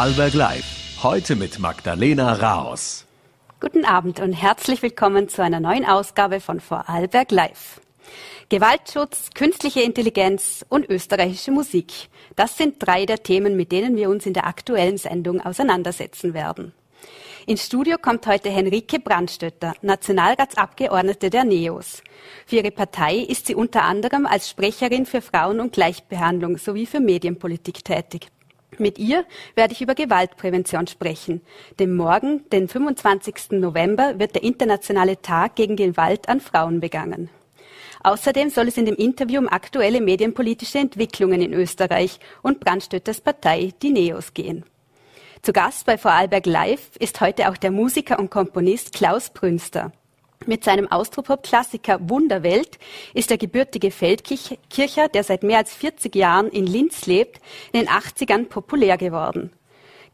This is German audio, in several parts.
Vorarlberg Live. Heute mit Magdalena Raos. Guten Abend und herzlich willkommen zu einer neuen Ausgabe von Vorarlberg Live. Gewaltschutz, künstliche Intelligenz und österreichische Musik. Das sind drei der Themen, mit denen wir uns in der aktuellen Sendung auseinandersetzen werden. Ins Studio kommt heute Henrike Brandstötter, Nationalratsabgeordnete der NEOS. Für ihre Partei ist sie unter anderem als Sprecherin für Frauen- und Gleichbehandlung sowie für Medienpolitik tätig. Mit ihr werde ich über Gewaltprävention sprechen. Denn morgen, den 25. November, wird der internationale Tag gegen Gewalt an Frauen begangen. Außerdem soll es in dem Interview um aktuelle medienpolitische Entwicklungen in Österreich und Brandstötters Partei, die NEOS, gehen. Zu Gast bei Vorarlberg Live ist heute auch der Musiker und Komponist Klaus Brünster. Mit seinem Austropop-Klassiker Wunderwelt ist der gebürtige Feldkircher, der seit mehr als 40 Jahren in Linz lebt, in den 80ern populär geworden.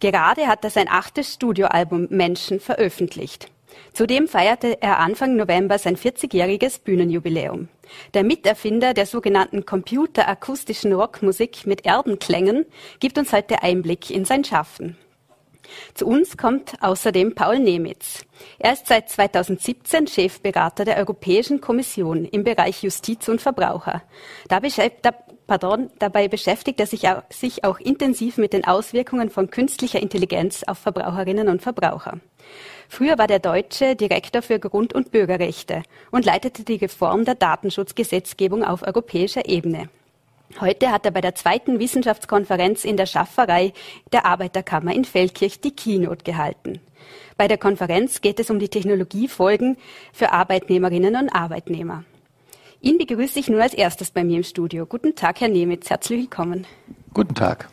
Gerade hat er sein achtes Studioalbum Menschen veröffentlicht. Zudem feierte er Anfang November sein 40-jähriges Bühnenjubiläum. Der Miterfinder der sogenannten computerakustischen Rockmusik mit Erdenklängen gibt uns heute Einblick in sein Schaffen. Zu uns kommt außerdem Paul Nemitz. Er ist seit 2017 Chefberater der Europäischen Kommission im Bereich Justiz und Verbraucher. Dabei beschäftigt er sich auch, sich auch intensiv mit den Auswirkungen von künstlicher Intelligenz auf Verbraucherinnen und Verbraucher. Früher war der Deutsche Direktor für Grund- und Bürgerrechte und leitete die Reform der Datenschutzgesetzgebung auf europäischer Ebene. Heute hat er bei der zweiten Wissenschaftskonferenz in der Schafferei der Arbeiterkammer in Feldkirch die Keynote gehalten. Bei der Konferenz geht es um die Technologiefolgen für Arbeitnehmerinnen und Arbeitnehmer. Ihn begrüße ich nun als erstes bei mir im Studio. Guten Tag, Herr Nemitz, herzlich willkommen. Guten Tag.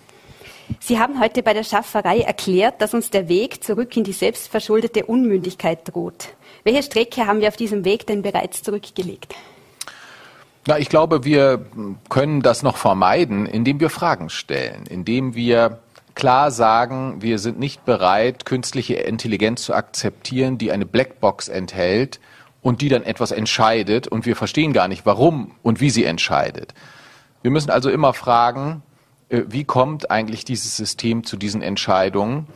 Sie haben heute bei der Schafferei erklärt, dass uns der Weg zurück in die selbstverschuldete Unmündigkeit droht. Welche Strecke haben wir auf diesem Weg denn bereits zurückgelegt? Na, ich glaube, wir können das noch vermeiden, indem wir Fragen stellen, indem wir klar sagen, wir sind nicht bereit, künstliche Intelligenz zu akzeptieren, die eine Blackbox enthält und die dann etwas entscheidet und wir verstehen gar nicht, warum und wie sie entscheidet. Wir müssen also immer fragen, äh, wie kommt eigentlich dieses System zu diesen Entscheidungen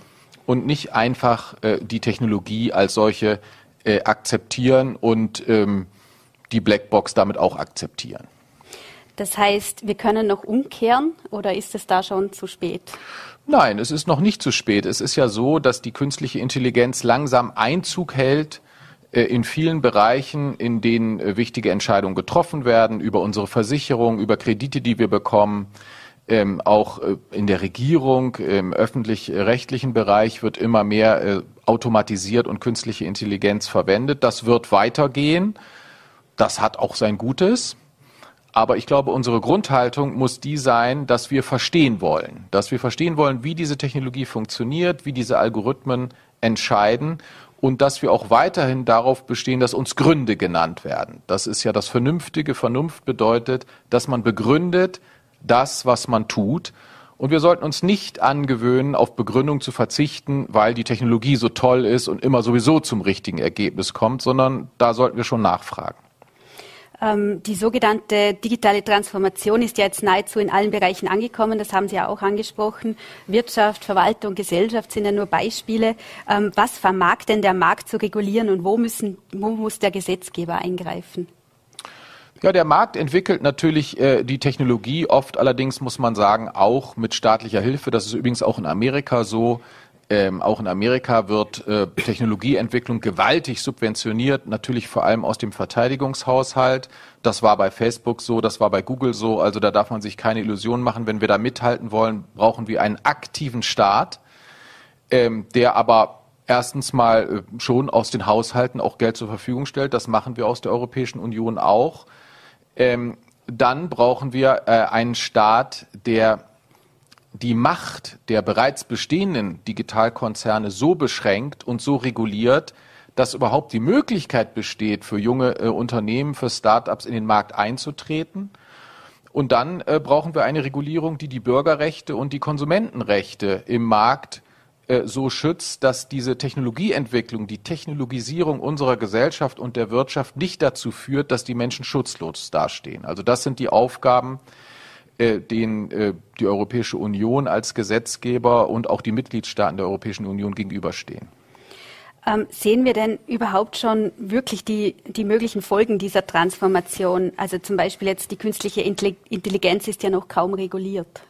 und nicht einfach äh, die Technologie als solche äh, akzeptieren und ähm, die Blackbox damit auch akzeptieren. Das heißt, wir können noch umkehren oder ist es da schon zu spät? Nein, es ist noch nicht zu spät. Es ist ja so, dass die künstliche Intelligenz langsam Einzug hält äh, in vielen Bereichen, in denen äh, wichtige Entscheidungen getroffen werden, über unsere Versicherung, über Kredite, die wir bekommen. Ähm, auch äh, in der Regierung, im öffentlich-rechtlichen Bereich wird immer mehr äh, automatisiert und künstliche Intelligenz verwendet. Das wird weitergehen. Das hat auch sein Gutes. Aber ich glaube, unsere Grundhaltung muss die sein, dass wir verstehen wollen. Dass wir verstehen wollen, wie diese Technologie funktioniert, wie diese Algorithmen entscheiden und dass wir auch weiterhin darauf bestehen, dass uns Gründe genannt werden. Das ist ja das Vernünftige. Vernunft bedeutet, dass man begründet das, was man tut. Und wir sollten uns nicht angewöhnen, auf Begründung zu verzichten, weil die Technologie so toll ist und immer sowieso zum richtigen Ergebnis kommt, sondern da sollten wir schon nachfragen. Ähm, die sogenannte digitale Transformation ist ja jetzt nahezu in allen Bereichen angekommen. Das haben Sie ja auch angesprochen. Wirtschaft, Verwaltung, Gesellschaft sind ja nur Beispiele. Ähm, was vermag denn der Markt zu regulieren und wo, müssen, wo muss der Gesetzgeber eingreifen? Ja, der Markt entwickelt natürlich äh, die Technologie oft, allerdings muss man sagen, auch mit staatlicher Hilfe. Das ist übrigens auch in Amerika so. Ähm, auch in Amerika wird äh, Technologieentwicklung gewaltig subventioniert, natürlich vor allem aus dem Verteidigungshaushalt. Das war bei Facebook so, das war bei Google so. Also da darf man sich keine Illusionen machen. Wenn wir da mithalten wollen, brauchen wir einen aktiven Staat, ähm, der aber erstens mal äh, schon aus den Haushalten auch Geld zur Verfügung stellt. Das machen wir aus der Europäischen Union auch. Ähm, dann brauchen wir äh, einen Staat, der die Macht der bereits bestehenden Digitalkonzerne so beschränkt und so reguliert, dass überhaupt die Möglichkeit besteht, für junge äh, Unternehmen, für Start-ups in den Markt einzutreten. Und dann äh, brauchen wir eine Regulierung, die die Bürgerrechte und die Konsumentenrechte im Markt äh, so schützt, dass diese Technologieentwicklung, die Technologisierung unserer Gesellschaft und der Wirtschaft nicht dazu führt, dass die Menschen schutzlos dastehen. Also das sind die Aufgaben, äh, den äh, die Europäische Union als Gesetzgeber und auch die Mitgliedstaaten der Europäischen Union gegenüberstehen. Ähm, sehen wir denn überhaupt schon wirklich die, die möglichen Folgen dieser Transformation? Also zum Beispiel jetzt die künstliche Intelligenz ist ja noch kaum reguliert.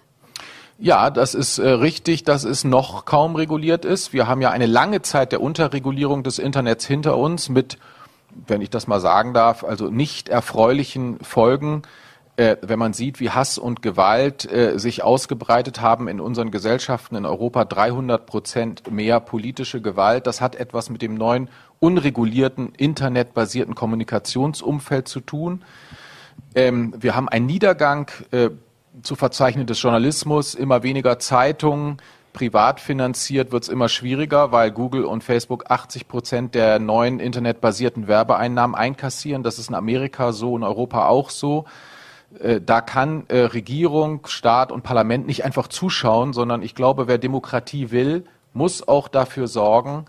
Ja, das ist äh, richtig, dass es noch kaum reguliert ist. Wir haben ja eine lange Zeit der Unterregulierung des Internets hinter uns mit, wenn ich das mal sagen darf, also nicht erfreulichen Folgen. Äh, wenn man sieht, wie Hass und Gewalt äh, sich ausgebreitet haben in unseren Gesellschaften in Europa, 300 Prozent mehr politische Gewalt, das hat etwas mit dem neuen unregulierten internetbasierten Kommunikationsumfeld zu tun. Ähm, wir haben einen Niedergang äh, zu verzeichnen des Journalismus, immer weniger Zeitungen, privat finanziert wird es immer schwieriger, weil Google und Facebook 80 Prozent der neuen internetbasierten Werbeeinnahmen einkassieren. Das ist in Amerika so, in Europa auch so. Äh, da kann äh, Regierung, Staat und Parlament nicht einfach zuschauen, sondern ich glaube, wer Demokratie will, muss auch dafür sorgen,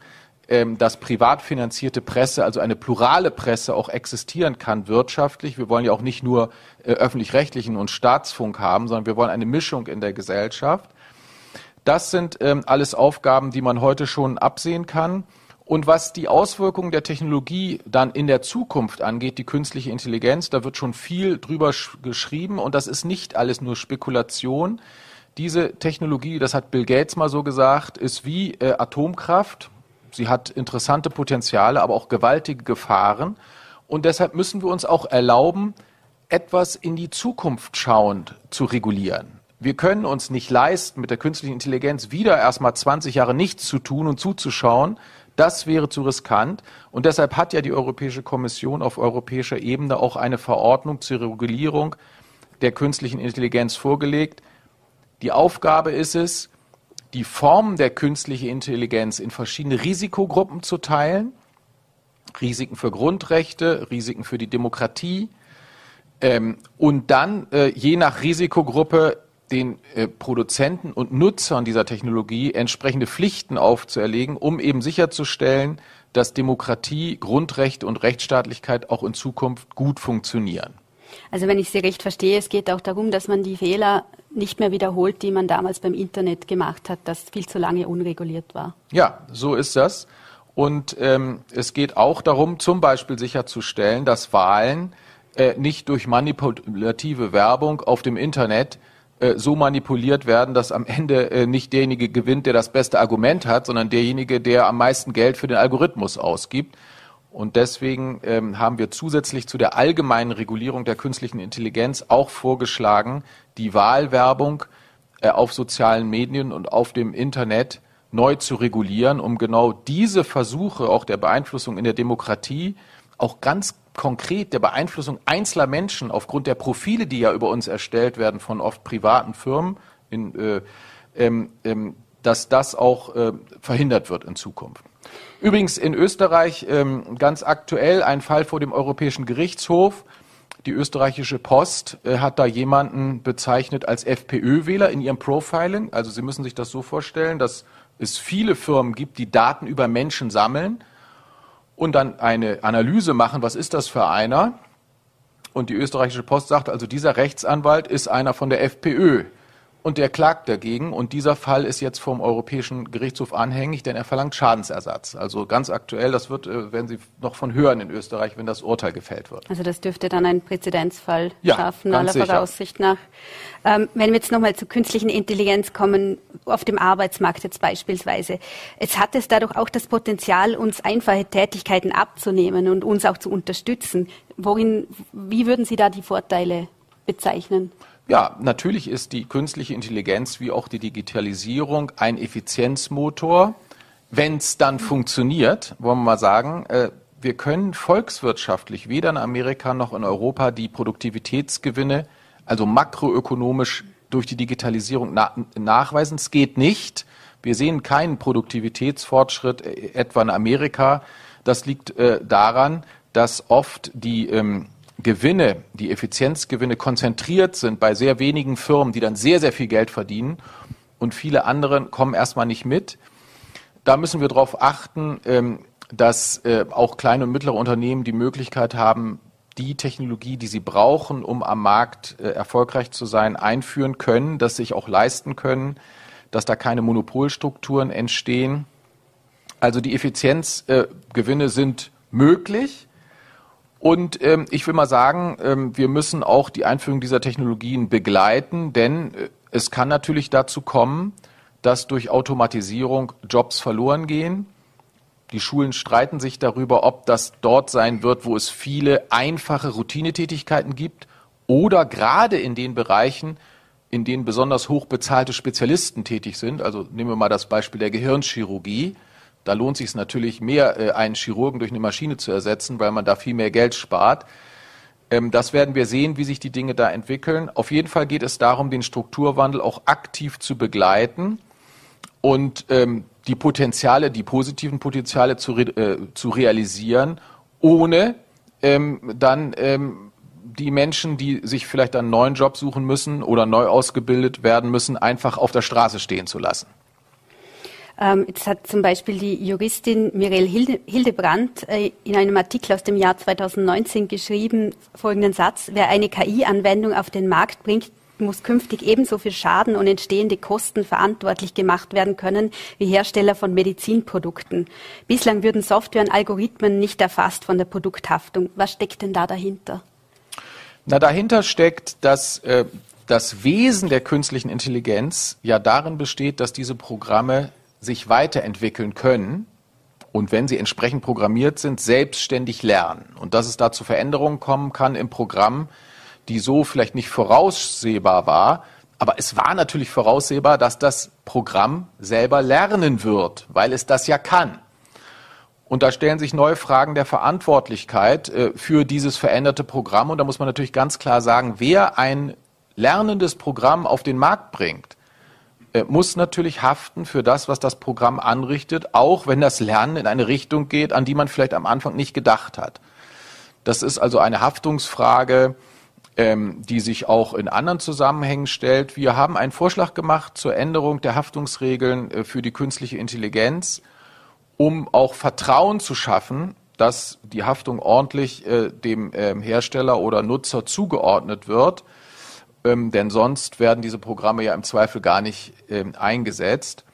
ähm, dass privat finanzierte Presse, also eine plurale Presse auch existieren kann wirtschaftlich. Wir wollen ja auch nicht nur äh, öffentlich-rechtlichen und Staatsfunk haben, sondern wir wollen eine Mischung in der Gesellschaft. Das sind ähm, alles Aufgaben, die man heute schon absehen kann. Und was die Auswirkungen der Technologie dann in der Zukunft angeht, die künstliche Intelligenz, da wird schon viel drüber geschrieben und das ist nicht alles nur Spekulation. Diese Technologie, das hat Bill Gates mal so gesagt, ist wie äh, Atomkraft. Sie hat interessante Potenziale, aber auch gewaltige Gefahren. Und deshalb müssen wir uns auch erlauben, etwas in die Zukunft schauend zu regulieren. Wir können uns nicht leisten, mit der künstlichen Intelligenz wieder erstmal 20 Jahre nichts zu tun und zuzuschauen. Das wäre zu riskant. Und deshalb hat ja die Europäische Kommission auf europäischer Ebene auch eine Verordnung zur Regulierung der künstlichen Intelligenz vorgelegt. Die Aufgabe ist es, die Form der künstlichen Intelligenz in verschiedene Risikogruppen zu teilen. Risiken für Grundrechte, Risiken für die Demokratie. Ähm, und dann äh, je nach Risikogruppe den äh, Produzenten und Nutzern dieser Technologie entsprechende Pflichten aufzuerlegen, um eben sicherzustellen, dass Demokratie, Grundrechte und Rechtsstaatlichkeit auch in Zukunft gut funktionieren. Also wenn ich Sie recht verstehe, es geht auch darum, dass man die Fehler nicht mehr wiederholt, die man damals beim Internet gemacht hat, das viel zu lange unreguliert war. Ja, so ist das. Und ähm, es geht auch darum, zum Beispiel sicherzustellen, dass Wahlen äh, nicht durch manipulative Werbung auf dem Internet so manipuliert werden, dass am Ende äh, nicht derjenige gewinnt, der das beste Argument hat, sondern derjenige, der am meisten Geld für den Algorithmus ausgibt. Und deswegen ähm, haben wir zusätzlich zu der allgemeinen Regulierung der künstlichen Intelligenz auch vorgeschlagen, die Wahlwerbung äh, auf sozialen Medien und auf dem Internet neu zu regulieren, um genau diese Versuche auch der Beeinflussung in der Demokratie auch ganz konkret der Beeinflussung einzelner Menschen aufgrund der Profile, die ja über uns erstellt werden von oft privaten Firmen, in, äh, ähm, ähm, dass das auch äh, verhindert wird in Zukunft. Übrigens in Österreich ähm, ganz aktuell ein Fall vor dem Europäischen Gerichtshof. Die österreichische Post äh, hat da jemanden bezeichnet als FPÖ-Wähler in ihrem Profiling. Also Sie müssen sich das so vorstellen, dass es viele Firmen gibt, die Daten über Menschen sammeln und dann eine Analyse machen, was ist das für einer? Und die österreichische Post sagt also, dieser Rechtsanwalt ist einer von der FPÖ und der klagt dagegen. Und dieser Fall ist jetzt vom Europäischen Gerichtshof anhängig, denn er verlangt Schadensersatz. Also ganz aktuell, das wird, äh, werden Sie noch von hören in Österreich, wenn das Urteil gefällt wird. Also das dürfte dann einen Präzedenzfall ja, schaffen, aller sicher. Voraussicht nach. Ähm, wenn wir jetzt nochmal zur künstlichen Intelligenz kommen, auf dem Arbeitsmarkt jetzt beispielsweise. Jetzt hat es dadurch auch das Potenzial, uns einfache Tätigkeiten abzunehmen und uns auch zu unterstützen. Worin, wie würden Sie da die Vorteile bezeichnen? Ja, natürlich ist die künstliche Intelligenz wie auch die Digitalisierung ein Effizienzmotor. Wenn es dann funktioniert, wollen wir mal sagen, äh, wir können volkswirtschaftlich weder in Amerika noch in Europa die Produktivitätsgewinne, also makroökonomisch durch die Digitalisierung na nachweisen. Es geht nicht. Wir sehen keinen Produktivitätsfortschritt äh, etwa in Amerika. Das liegt äh, daran, dass oft die ähm, Gewinne, die Effizienzgewinne konzentriert sind bei sehr wenigen Firmen, die dann sehr, sehr viel Geld verdienen und viele andere kommen erstmal nicht mit. Da müssen wir darauf achten, ähm, dass äh, auch kleine und mittlere Unternehmen die Möglichkeit haben, die Technologie, die sie brauchen, um am Markt äh, erfolgreich zu sein, einführen können, dass sich auch leisten können, dass da keine Monopolstrukturen entstehen. Also die Effizienzgewinne äh, sind möglich. Und ähm, ich will mal sagen, ähm, wir müssen auch die Einführung dieser Technologien begleiten, denn äh, es kann natürlich dazu kommen, dass durch Automatisierung Jobs verloren gehen. Die Schulen streiten sich darüber, ob das dort sein wird, wo es viele einfache Routinetätigkeiten gibt oder gerade in den Bereichen, in denen besonders hoch bezahlte Spezialisten tätig sind. Also nehmen wir mal das Beispiel der Gehirnchirurgie. Da lohnt es sich natürlich mehr, äh, einen Chirurgen durch eine Maschine zu ersetzen, weil man da viel mehr Geld spart. Ähm, das werden wir sehen, wie sich die Dinge da entwickeln. Auf jeden Fall geht es darum, den Strukturwandel auch aktiv zu begleiten und ähm, die Potenziale, die positiven Potenziale zu, äh, zu realisieren, ohne ähm, dann die Menschen, die sich vielleicht einen neuen Job suchen müssen oder neu ausgebildet werden müssen, einfach auf der Straße stehen zu lassen. Ähm, jetzt hat zum Beispiel die Juristin Hilde, Hildebrandt äh, in einem Artikel aus dem Jahr 2019 geschrieben, folgenden Satz, wer eine KI-Anwendung auf den Markt bringt, muss künftig ebenso für Schaden und entstehende Kosten verantwortlich gemacht werden können wie Hersteller von Medizinprodukten. Bislang würden Software und Algorithmen nicht erfasst von der Produkthaftung. Was steckt denn da dahinter? Na, dahinter steckt, dass äh, das Wesen der künstlichen Intelligenz ja darin besteht, dass diese Programme sich weiterentwickeln können und wenn sie entsprechend programmiert sind, selbstständig lernen. Und dass es da zu Veränderungen kommen kann im Programm, die so vielleicht nicht voraussehbar war. Aber es war natürlich voraussehbar, dass das Programm selber lernen wird, weil es das ja kann. Und da stellen sich neue Fragen der Verantwortlichkeit äh, für dieses veränderte Programm. Und da muss man natürlich ganz klar sagen, wer ein lernendes Programm auf den Markt bringt, muss natürlich haften für das, was das Programm anrichtet, auch wenn das Lernen in eine Richtung geht, an die man vielleicht am Anfang nicht gedacht hat. Das ist also eine Haftungsfrage, ähm, die sich auch in anderen Zusammenhängen stellt. Wir haben einen Vorschlag gemacht zur Änderung der Haftungsregeln äh, für die künstliche Intelligenz, um auch Vertrauen zu schaffen, dass die Haftung ordentlich äh, dem ähm, Hersteller oder Nutzer zugeordnet wird. Ähm, denn sonst werden diese Programme ja im Zweifel gar nicht ähm, eingesetzt.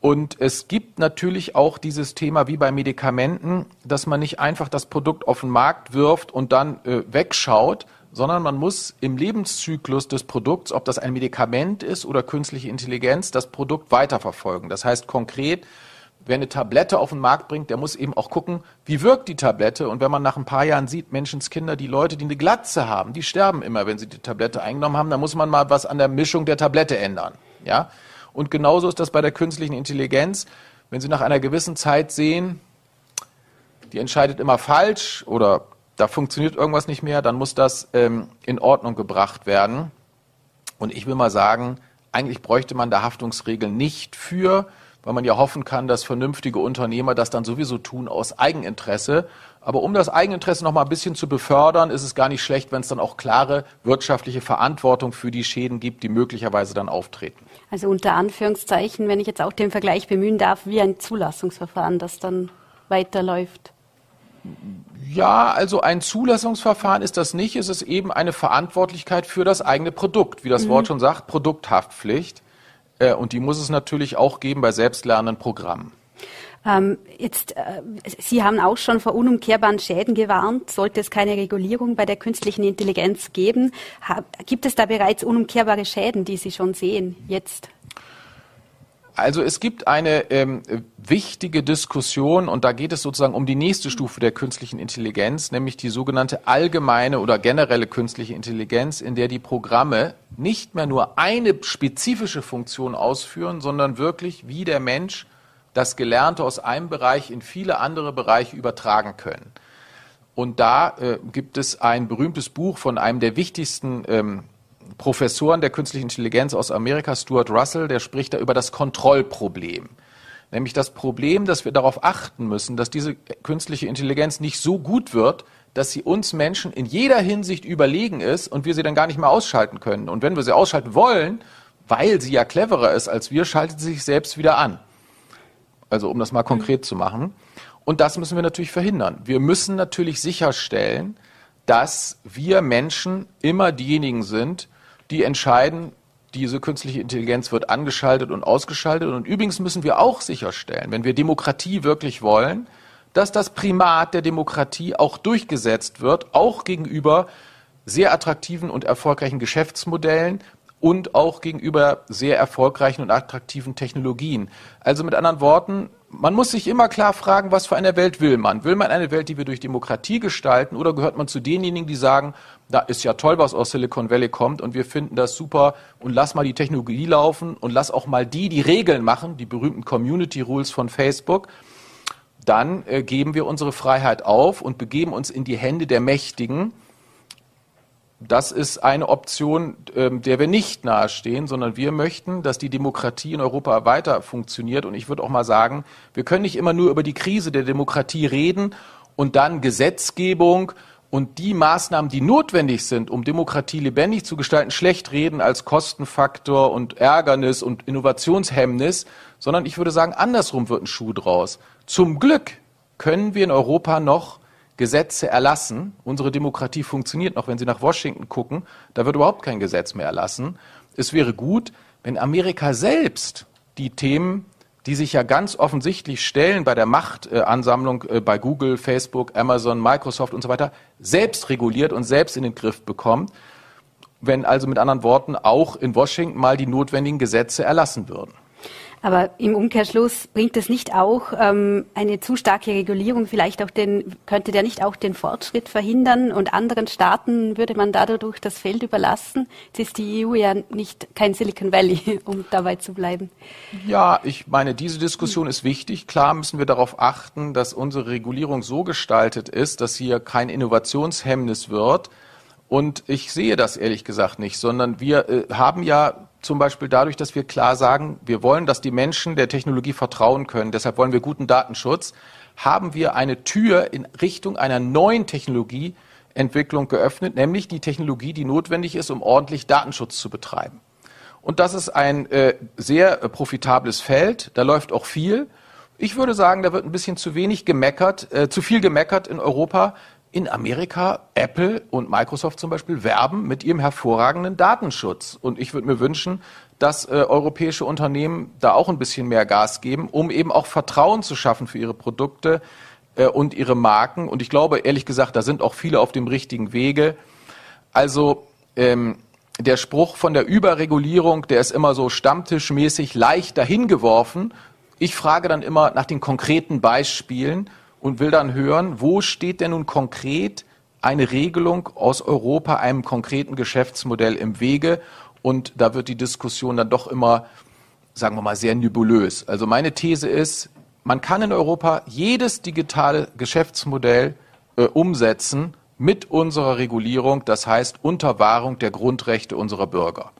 Und es gibt natürlich auch dieses Thema wie bei Medikamenten, dass man nicht einfach das Produkt auf den Markt wirft und dann äh, wegschaut, sondern man muss im Lebenszyklus des Produkts, ob das ein Medikament ist oder künstliche Intelligenz, das Produkt weiterverfolgen. Das heißt konkret, wer eine Tablette auf den Markt bringt, der muss eben auch gucken, wie wirkt die Tablette. Und wenn man nach ein paar Jahren sieht, Menschenskinder, die Leute, die eine Glatze haben, die sterben immer, wenn sie die Tablette eingenommen haben, dann muss man mal was an der Mischung der Tablette ändern. Ja? Und genauso ist das bei der künstlichen Intelligenz. Wenn Sie nach einer gewissen Zeit sehen, die entscheidet immer falsch oder da funktioniert irgendwas nicht mehr, dann muss das ähm, in Ordnung gebracht werden. Und ich will mal sagen, eigentlich bräuchte man da Haftungsregeln nicht für, weil man ja hoffen kann, dass vernünftige Unternehmer das dann sowieso tun aus Eigeninteresse. Aber um das Eigeninteresse noch mal ein bisschen zu befördern, ist es gar nicht schlecht, wenn es dann auch klare wirtschaftliche Verantwortung für die Schäden gibt, die möglicherweise dann auftreten. Also unter Anführungszeichen, wenn ich jetzt auch den Vergleich bemühen darf, wie ein Zulassungsverfahren, das dann weiterläuft. Ja, also ein Zulassungsverfahren ist das nicht. Es ist eben eine Verantwortlichkeit für das eigene Produkt, wie das mhm. Wort schon sagt, Produkthaftpflicht. Äh, und die muss es natürlich auch geben bei selbstlernenden Programmen. Ähm, jetzt, äh, Sie haben auch schon vor unumkehrbaren Schäden gewarnt. Sollte es keine Regulierung bei der künstlichen Intelligenz geben, ha, gibt es da bereits unumkehrbare Schäden, die Sie schon sehen jetzt? Also es gibt eine ähm, wichtige Diskussion und da geht es sozusagen um die nächste Stufe der künstlichen Intelligenz, nämlich die sogenannte allgemeine oder generelle künstliche Intelligenz, in der die Programme nicht mehr nur eine spezifische Funktion ausführen, sondern wirklich wie der Mensch das Gelernte aus einem Bereich in viele andere Bereiche übertragen können. Und da äh, gibt es ein berühmtes Buch von einem der wichtigsten ähm, Professoren der künstlichen Intelligenz aus Amerika, Stuart Russell, der spricht da über das Kontrollproblem. Nämlich das Problem, dass wir darauf achten müssen, dass diese künstliche Intelligenz nicht so gut wird, dass sie uns Menschen in jeder Hinsicht überlegen ist und wir sie dann gar nicht mehr ausschalten können. Und wenn wir sie ausschalten wollen, weil sie ja cleverer ist als wir, schaltet sie sich selbst wieder an. Also um das mal konkret zu machen. Und das müssen wir natürlich verhindern. Wir müssen natürlich sicherstellen, dass wir Menschen immer diejenigen sind, die entscheiden, diese künstliche Intelligenz wird angeschaltet und ausgeschaltet. Und übrigens müssen wir auch sicherstellen, wenn wir Demokratie wirklich wollen, dass das Primat der Demokratie auch durchgesetzt wird, auch gegenüber sehr attraktiven und erfolgreichen Geschäftsmodellen und auch gegenüber sehr erfolgreichen und attraktiven Technologien. Also mit anderen Worten, man muss sich immer klar fragen, was für eine Welt will man? Will man eine Welt, die wir durch Demokratie gestalten oder gehört man zu denjenigen, die sagen, da ist ja toll, was aus Silicon Valley kommt und wir finden das super und lass mal die Technologie laufen und lass auch mal die, die Regeln machen, die berühmten Community Rules von Facebook, dann äh, geben wir unsere Freiheit auf und begeben uns in die Hände der Mächtigen das ist eine Option, ähm, der wir nicht nahestehen, sondern wir möchten, dass die Demokratie in Europa weiter funktioniert. Und ich würde auch mal sagen, wir können nicht immer nur über die Krise der Demokratie reden und dann Gesetzgebung und die Maßnahmen, die notwendig sind, um Demokratie lebendig zu gestalten, schlecht reden als Kostenfaktor und Ärgernis und Innovationshemmnis, sondern ich würde sagen, andersrum wird ein Schuh draus. Zum Glück können wir in Europa noch Gesetze erlassen. Unsere Demokratie funktioniert noch, wenn Sie nach Washington gucken. Da wird überhaupt kein Gesetz mehr erlassen. Es wäre gut, wenn Amerika selbst die Themen, die sich ja ganz offensichtlich stellen bei der Machtansammlung äh, bei Google, Facebook, Amazon, Microsoft und so weiter, selbst reguliert und selbst in den Griff bekommt. Wenn also mit anderen Worten auch in Washington mal die notwendigen Gesetze erlassen würden. Aber im Umkehrschluss bringt es nicht auch ähm, eine zu starke Regulierung vielleicht auch den, könnte der nicht auch den Fortschritt verhindern und anderen Staaten würde man dadurch das Feld überlassen? Jetzt ist die EU ja nicht kein Silicon Valley, um dabei zu bleiben. Ja, ich meine, diese Diskussion ist wichtig. Klar müssen wir darauf achten, dass unsere Regulierung so gestaltet ist, dass hier kein Innovationshemmnis wird. Und ich sehe das ehrlich gesagt nicht, sondern wir äh, haben ja zum Beispiel dadurch, dass wir klar sagen, wir wollen, dass die Menschen der Technologie vertrauen können, deshalb wollen wir guten Datenschutz, haben wir eine Tür in Richtung einer neuen Technologieentwicklung geöffnet, nämlich die Technologie, die notwendig ist, um ordentlich Datenschutz zu betreiben. Und das ist ein äh, sehr äh, profitables Feld, da läuft auch viel. Ich würde sagen, da wird ein bisschen zu wenig gemeckert, äh, zu viel gemeckert in Europa in Amerika Apple und Microsoft zum Beispiel werben mit ihrem hervorragenden Datenschutz. Und ich würde mir wünschen, dass äh, europäische Unternehmen da auch ein bisschen mehr Gas geben, um eben auch Vertrauen zu schaffen für ihre Produkte äh, und ihre Marken. Und ich glaube, ehrlich gesagt, da sind auch viele auf dem richtigen Wege. Also ähm, der Spruch von der Überregulierung, der ist immer so stammtischmäßig leicht dahingeworfen. Ich frage dann immer nach den konkreten Beispielen und will dann hören, wo steht denn nun konkret eine Regelung aus Europa einem konkreten Geschäftsmodell im Wege? Und da wird die Diskussion dann doch immer, sagen wir mal, sehr nebulös. Also meine These ist, man kann in Europa jedes digitale Geschäftsmodell äh, umsetzen mit unserer Regulierung, das heißt unter Wahrung der Grundrechte unserer Bürger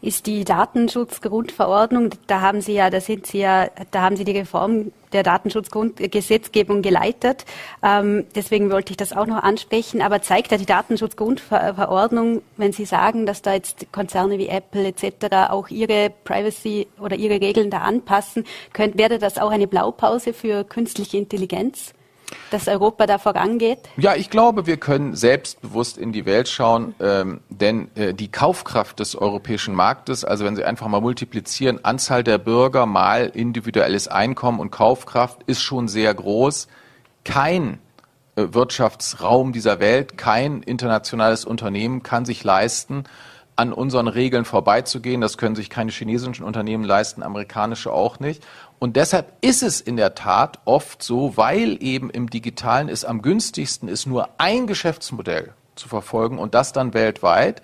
ist die Datenschutzgrundverordnung. Da haben Sie ja, da sind Sie ja, da haben Sie die Reform der Datenschutzgesetzgebung geleitet. Ähm, deswegen wollte ich das auch noch ansprechen. Aber zeigt ja die Datenschutzgrundverordnung, wenn Sie sagen, dass da jetzt Konzerne wie Apple etc. auch ihre Privacy oder ihre Regeln da anpassen, könnt, wäre das auch eine Blaupause für künstliche Intelligenz? Dass Europa da vorangeht? Ja, ich glaube, wir können selbstbewusst in die Welt schauen, ähm, denn äh, die Kaufkraft des europäischen Marktes, also wenn Sie einfach mal multiplizieren, Anzahl der Bürger mal individuelles Einkommen und Kaufkraft ist schon sehr groß. Kein äh, Wirtschaftsraum dieser Welt, kein internationales Unternehmen kann sich leisten, an unseren Regeln vorbeizugehen. Das können sich keine chinesischen Unternehmen leisten, amerikanische auch nicht. Und deshalb ist es in der Tat oft so, weil eben im digitalen es am günstigsten ist, nur ein Geschäftsmodell zu verfolgen und das dann weltweit,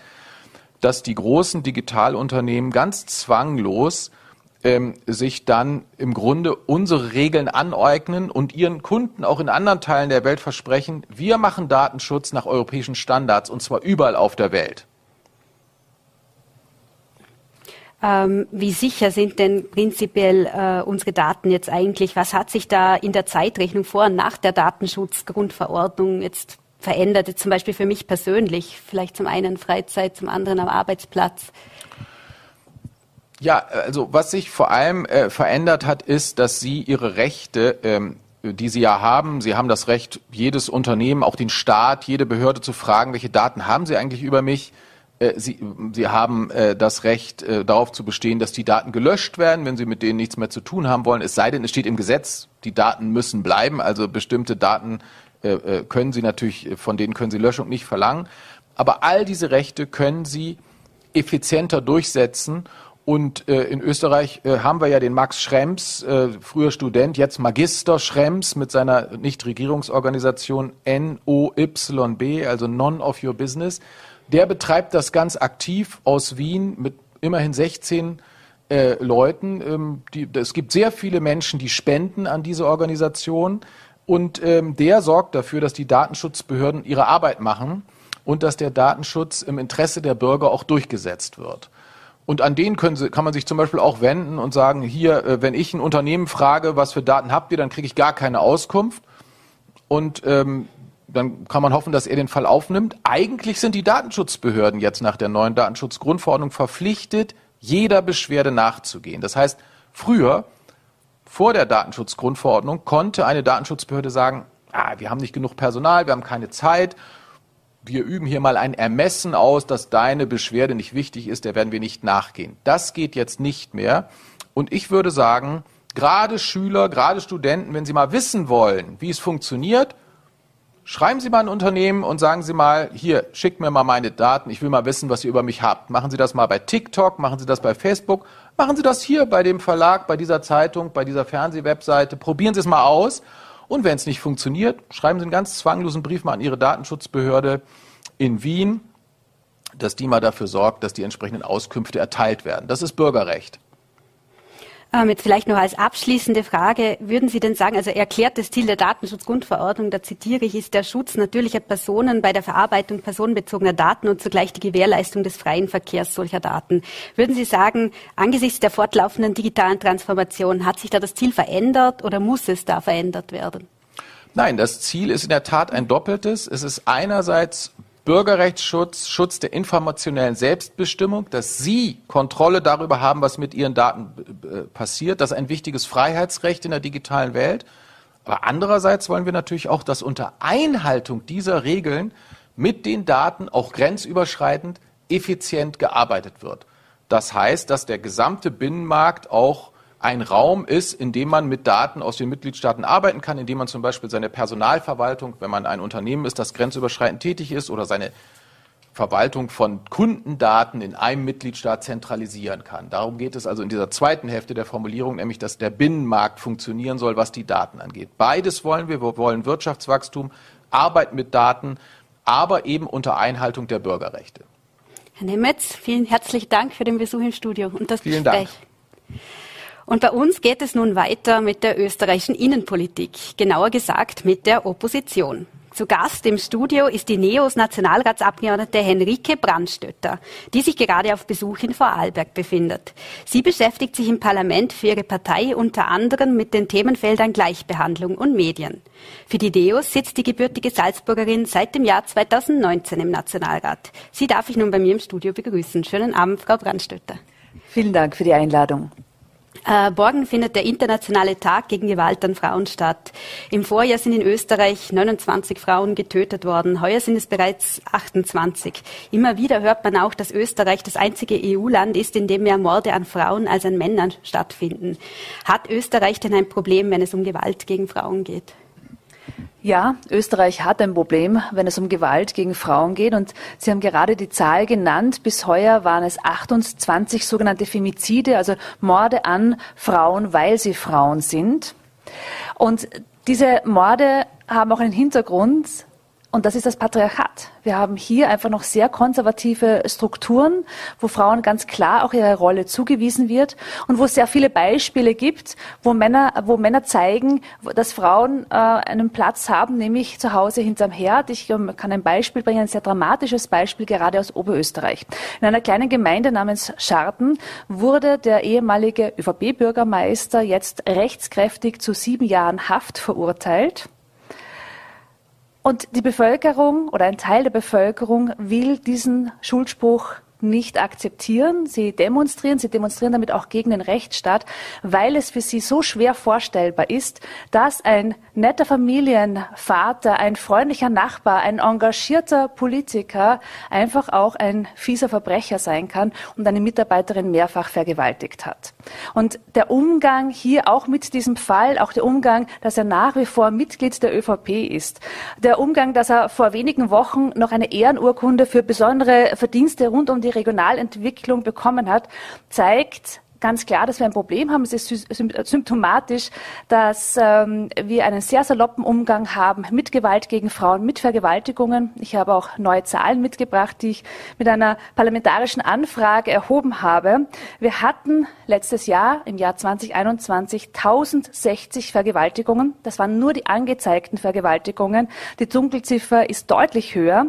dass die großen Digitalunternehmen ganz zwanglos ähm, sich dann im Grunde unsere Regeln aneignen und ihren Kunden auch in anderen Teilen der Welt versprechen, wir machen Datenschutz nach europäischen Standards und zwar überall auf der Welt. Ähm, wie sicher sind denn prinzipiell äh, unsere Daten jetzt eigentlich? Was hat sich da in der Zeitrechnung vor und nach der Datenschutzgrundverordnung jetzt verändert? Jetzt zum Beispiel für mich persönlich, vielleicht zum einen Freizeit, zum anderen am Arbeitsplatz. Ja, also was sich vor allem äh, verändert hat, ist, dass Sie Ihre Rechte ähm, die Sie ja haben. Sie haben das Recht, jedes Unternehmen, auch den Staat, jede Behörde zu fragen, welche Daten haben Sie eigentlich über mich? Äh, Sie, Sie haben äh, das Recht, äh, darauf zu bestehen, dass die Daten gelöscht werden, wenn Sie mit denen nichts mehr zu tun haben wollen. Es sei denn, es steht im Gesetz, die Daten müssen bleiben. Also bestimmte Daten können Sie natürlich, von denen können Sie Löschung nicht verlangen. Aber all diese Rechte können Sie effizienter durchsetzen und äh, in Österreich äh, haben wir ja den Max Schrems, äh, früher Student, jetzt Magister Schrems mit seiner Nichtregierungsorganisation NOYB, also None of Your Business. Der betreibt das ganz aktiv aus Wien mit immerhin 16 äh, Leuten. Ähm, die, es gibt sehr viele Menschen, die spenden an diese Organisation. Und ähm, der sorgt dafür, dass die Datenschutzbehörden ihre Arbeit machen und dass der Datenschutz im Interesse der Bürger auch durchgesetzt wird. Und an den Sie, kann man sich zum Beispiel auch wenden und sagen, hier, äh, wenn ich ein Unternehmen frage, was für Daten habt ihr, dann kriege ich gar keine Auskunft. Und ähm, dann kann man hoffen, dass er den Fall aufnimmt. Eigentlich sind die Datenschutzbehörden jetzt nach der neuen Datenschutzgrundverordnung verpflichtet, jeder Beschwerde nachzugehen. Das heißt, früher, vor der Datenschutzgrundverordnung, konnte eine Datenschutzbehörde sagen, ah, wir haben nicht genug Personal, wir haben keine Zeit wir üben hier mal ein Ermessen aus, dass deine Beschwerde nicht wichtig ist, der werden wir nicht nachgehen. Das geht jetzt nicht mehr. Und ich würde sagen, gerade Schüler, gerade Studenten, wenn sie mal wissen wollen, wie es funktioniert, schreiben Sie mal ein Unternehmen und sagen Sie mal, hier, schickt mir mal meine Daten, ich will mal wissen, was ihr über mich habt. Machen Sie das mal bei TikTok, machen Sie das bei Facebook, machen Sie das hier bei dem Verlag, bei dieser Zeitung, bei dieser Fernsehwebseite, probieren Sie es mal aus und wenn es nicht funktioniert, schreiben Sie einen ganz zwanglosen Brief mal an Ihre Datenschutzbehörde in Wien, dass die mal dafür sorgt, dass die entsprechenden Auskünfte erteilt werden. Das ist Bürgerrecht. Ähm, jetzt vielleicht noch als abschließende Frage, würden Sie denn sagen, also erklärt das Ziel der Datenschutzgrundverordnung, da zitiere ich, ist der Schutz natürlicher Personen bei der Verarbeitung personenbezogener Daten und zugleich die Gewährleistung des freien Verkehrs solcher Daten. Würden Sie sagen, angesichts der fortlaufenden digitalen Transformation hat sich da das Ziel verändert oder muss es da verändert werden? Nein, das Ziel ist in der Tat ein doppeltes. Es ist einerseits Bürgerrechtsschutz, Schutz der informationellen Selbstbestimmung, dass Sie Kontrolle darüber haben, was mit Ihren Daten äh, passiert. Das ist ein wichtiges Freiheitsrecht in der digitalen Welt. Aber andererseits wollen wir natürlich auch, dass unter Einhaltung dieser Regeln mit den Daten auch grenzüberschreitend effizient gearbeitet wird. Das heißt, dass der gesamte Binnenmarkt auch ein Raum ist, in dem man mit Daten aus den Mitgliedstaaten arbeiten kann, in dem man zum Beispiel seine Personalverwaltung, wenn man ein Unternehmen ist, das grenzüberschreitend tätig ist, oder seine Verwaltung von Kundendaten in einem Mitgliedstaat zentralisieren kann. Darum geht es also in dieser zweiten Hälfte der Formulierung, nämlich dass der Binnenmarkt funktionieren soll, was die Daten angeht. Beides wollen wir. Wir wollen Wirtschaftswachstum, Arbeit mit Daten, aber eben unter Einhaltung der Bürgerrechte. Herr Nemetz, vielen herzlichen Dank für den Besuch im Studio und das vielen Gespräch. Dank. Und bei uns geht es nun weiter mit der österreichischen Innenpolitik, genauer gesagt mit der Opposition. Zu Gast im Studio ist die NEOS Nationalratsabgeordnete Henrike Brandstötter, die sich gerade auf Besuch in Vorarlberg befindet. Sie beschäftigt sich im Parlament für ihre Partei unter anderem mit den Themenfeldern Gleichbehandlung und Medien. Für die NEOS sitzt die gebürtige Salzburgerin seit dem Jahr 2019 im Nationalrat. Sie darf ich nun bei mir im Studio begrüßen. Schönen Abend, Frau Brandstötter. Vielen Dank für die Einladung. Äh, morgen findet der internationale Tag gegen Gewalt an Frauen statt. Im Vorjahr sind in Österreich 29 Frauen getötet worden. Heuer sind es bereits 28. Immer wieder hört man auch, dass Österreich das einzige EU-Land ist, in dem mehr Morde an Frauen als an Männern stattfinden. Hat Österreich denn ein Problem, wenn es um Gewalt gegen Frauen geht? Ja, Österreich hat ein Problem, wenn es um Gewalt gegen Frauen geht. Und Sie haben gerade die Zahl genannt. Bis heuer waren es 28 sogenannte Femizide, also Morde an Frauen, weil sie Frauen sind. Und diese Morde haben auch einen Hintergrund, und das ist das Patriarchat. Wir haben hier einfach noch sehr konservative Strukturen, wo Frauen ganz klar auch ihre Rolle zugewiesen wird und wo es sehr viele Beispiele gibt, wo Männer, wo Männer zeigen, dass Frauen äh, einen Platz haben, nämlich zu Hause hinterm Herd. Ich ähm, kann ein Beispiel bringen, ein sehr dramatisches Beispiel gerade aus Oberösterreich. In einer kleinen Gemeinde namens Scharten wurde der ehemalige ÖVP-Bürgermeister jetzt rechtskräftig zu sieben Jahren Haft verurteilt und die Bevölkerung oder ein Teil der Bevölkerung will diesen Schuldspruch nicht akzeptieren. Sie demonstrieren, sie demonstrieren damit auch gegen den Rechtsstaat, weil es für sie so schwer vorstellbar ist, dass ein netter Familienvater, ein freundlicher Nachbar, ein engagierter Politiker einfach auch ein fieser Verbrecher sein kann und eine Mitarbeiterin mehrfach vergewaltigt hat. Und der Umgang hier auch mit diesem Fall, auch der Umgang, dass er nach wie vor Mitglied der ÖVP ist, der Umgang, dass er vor wenigen Wochen noch eine Ehrenurkunde für besondere Verdienste rund um die Regionalentwicklung bekommen hat, zeigt, ganz klar, dass wir ein Problem haben. Es ist symptomatisch, dass ähm, wir einen sehr saloppen Umgang haben mit Gewalt gegen Frauen, mit Vergewaltigungen. Ich habe auch neue Zahlen mitgebracht, die ich mit einer parlamentarischen Anfrage erhoben habe. Wir hatten letztes Jahr, im Jahr 2021, 1060 Vergewaltigungen. Das waren nur die angezeigten Vergewaltigungen. Die Dunkelziffer ist deutlich höher.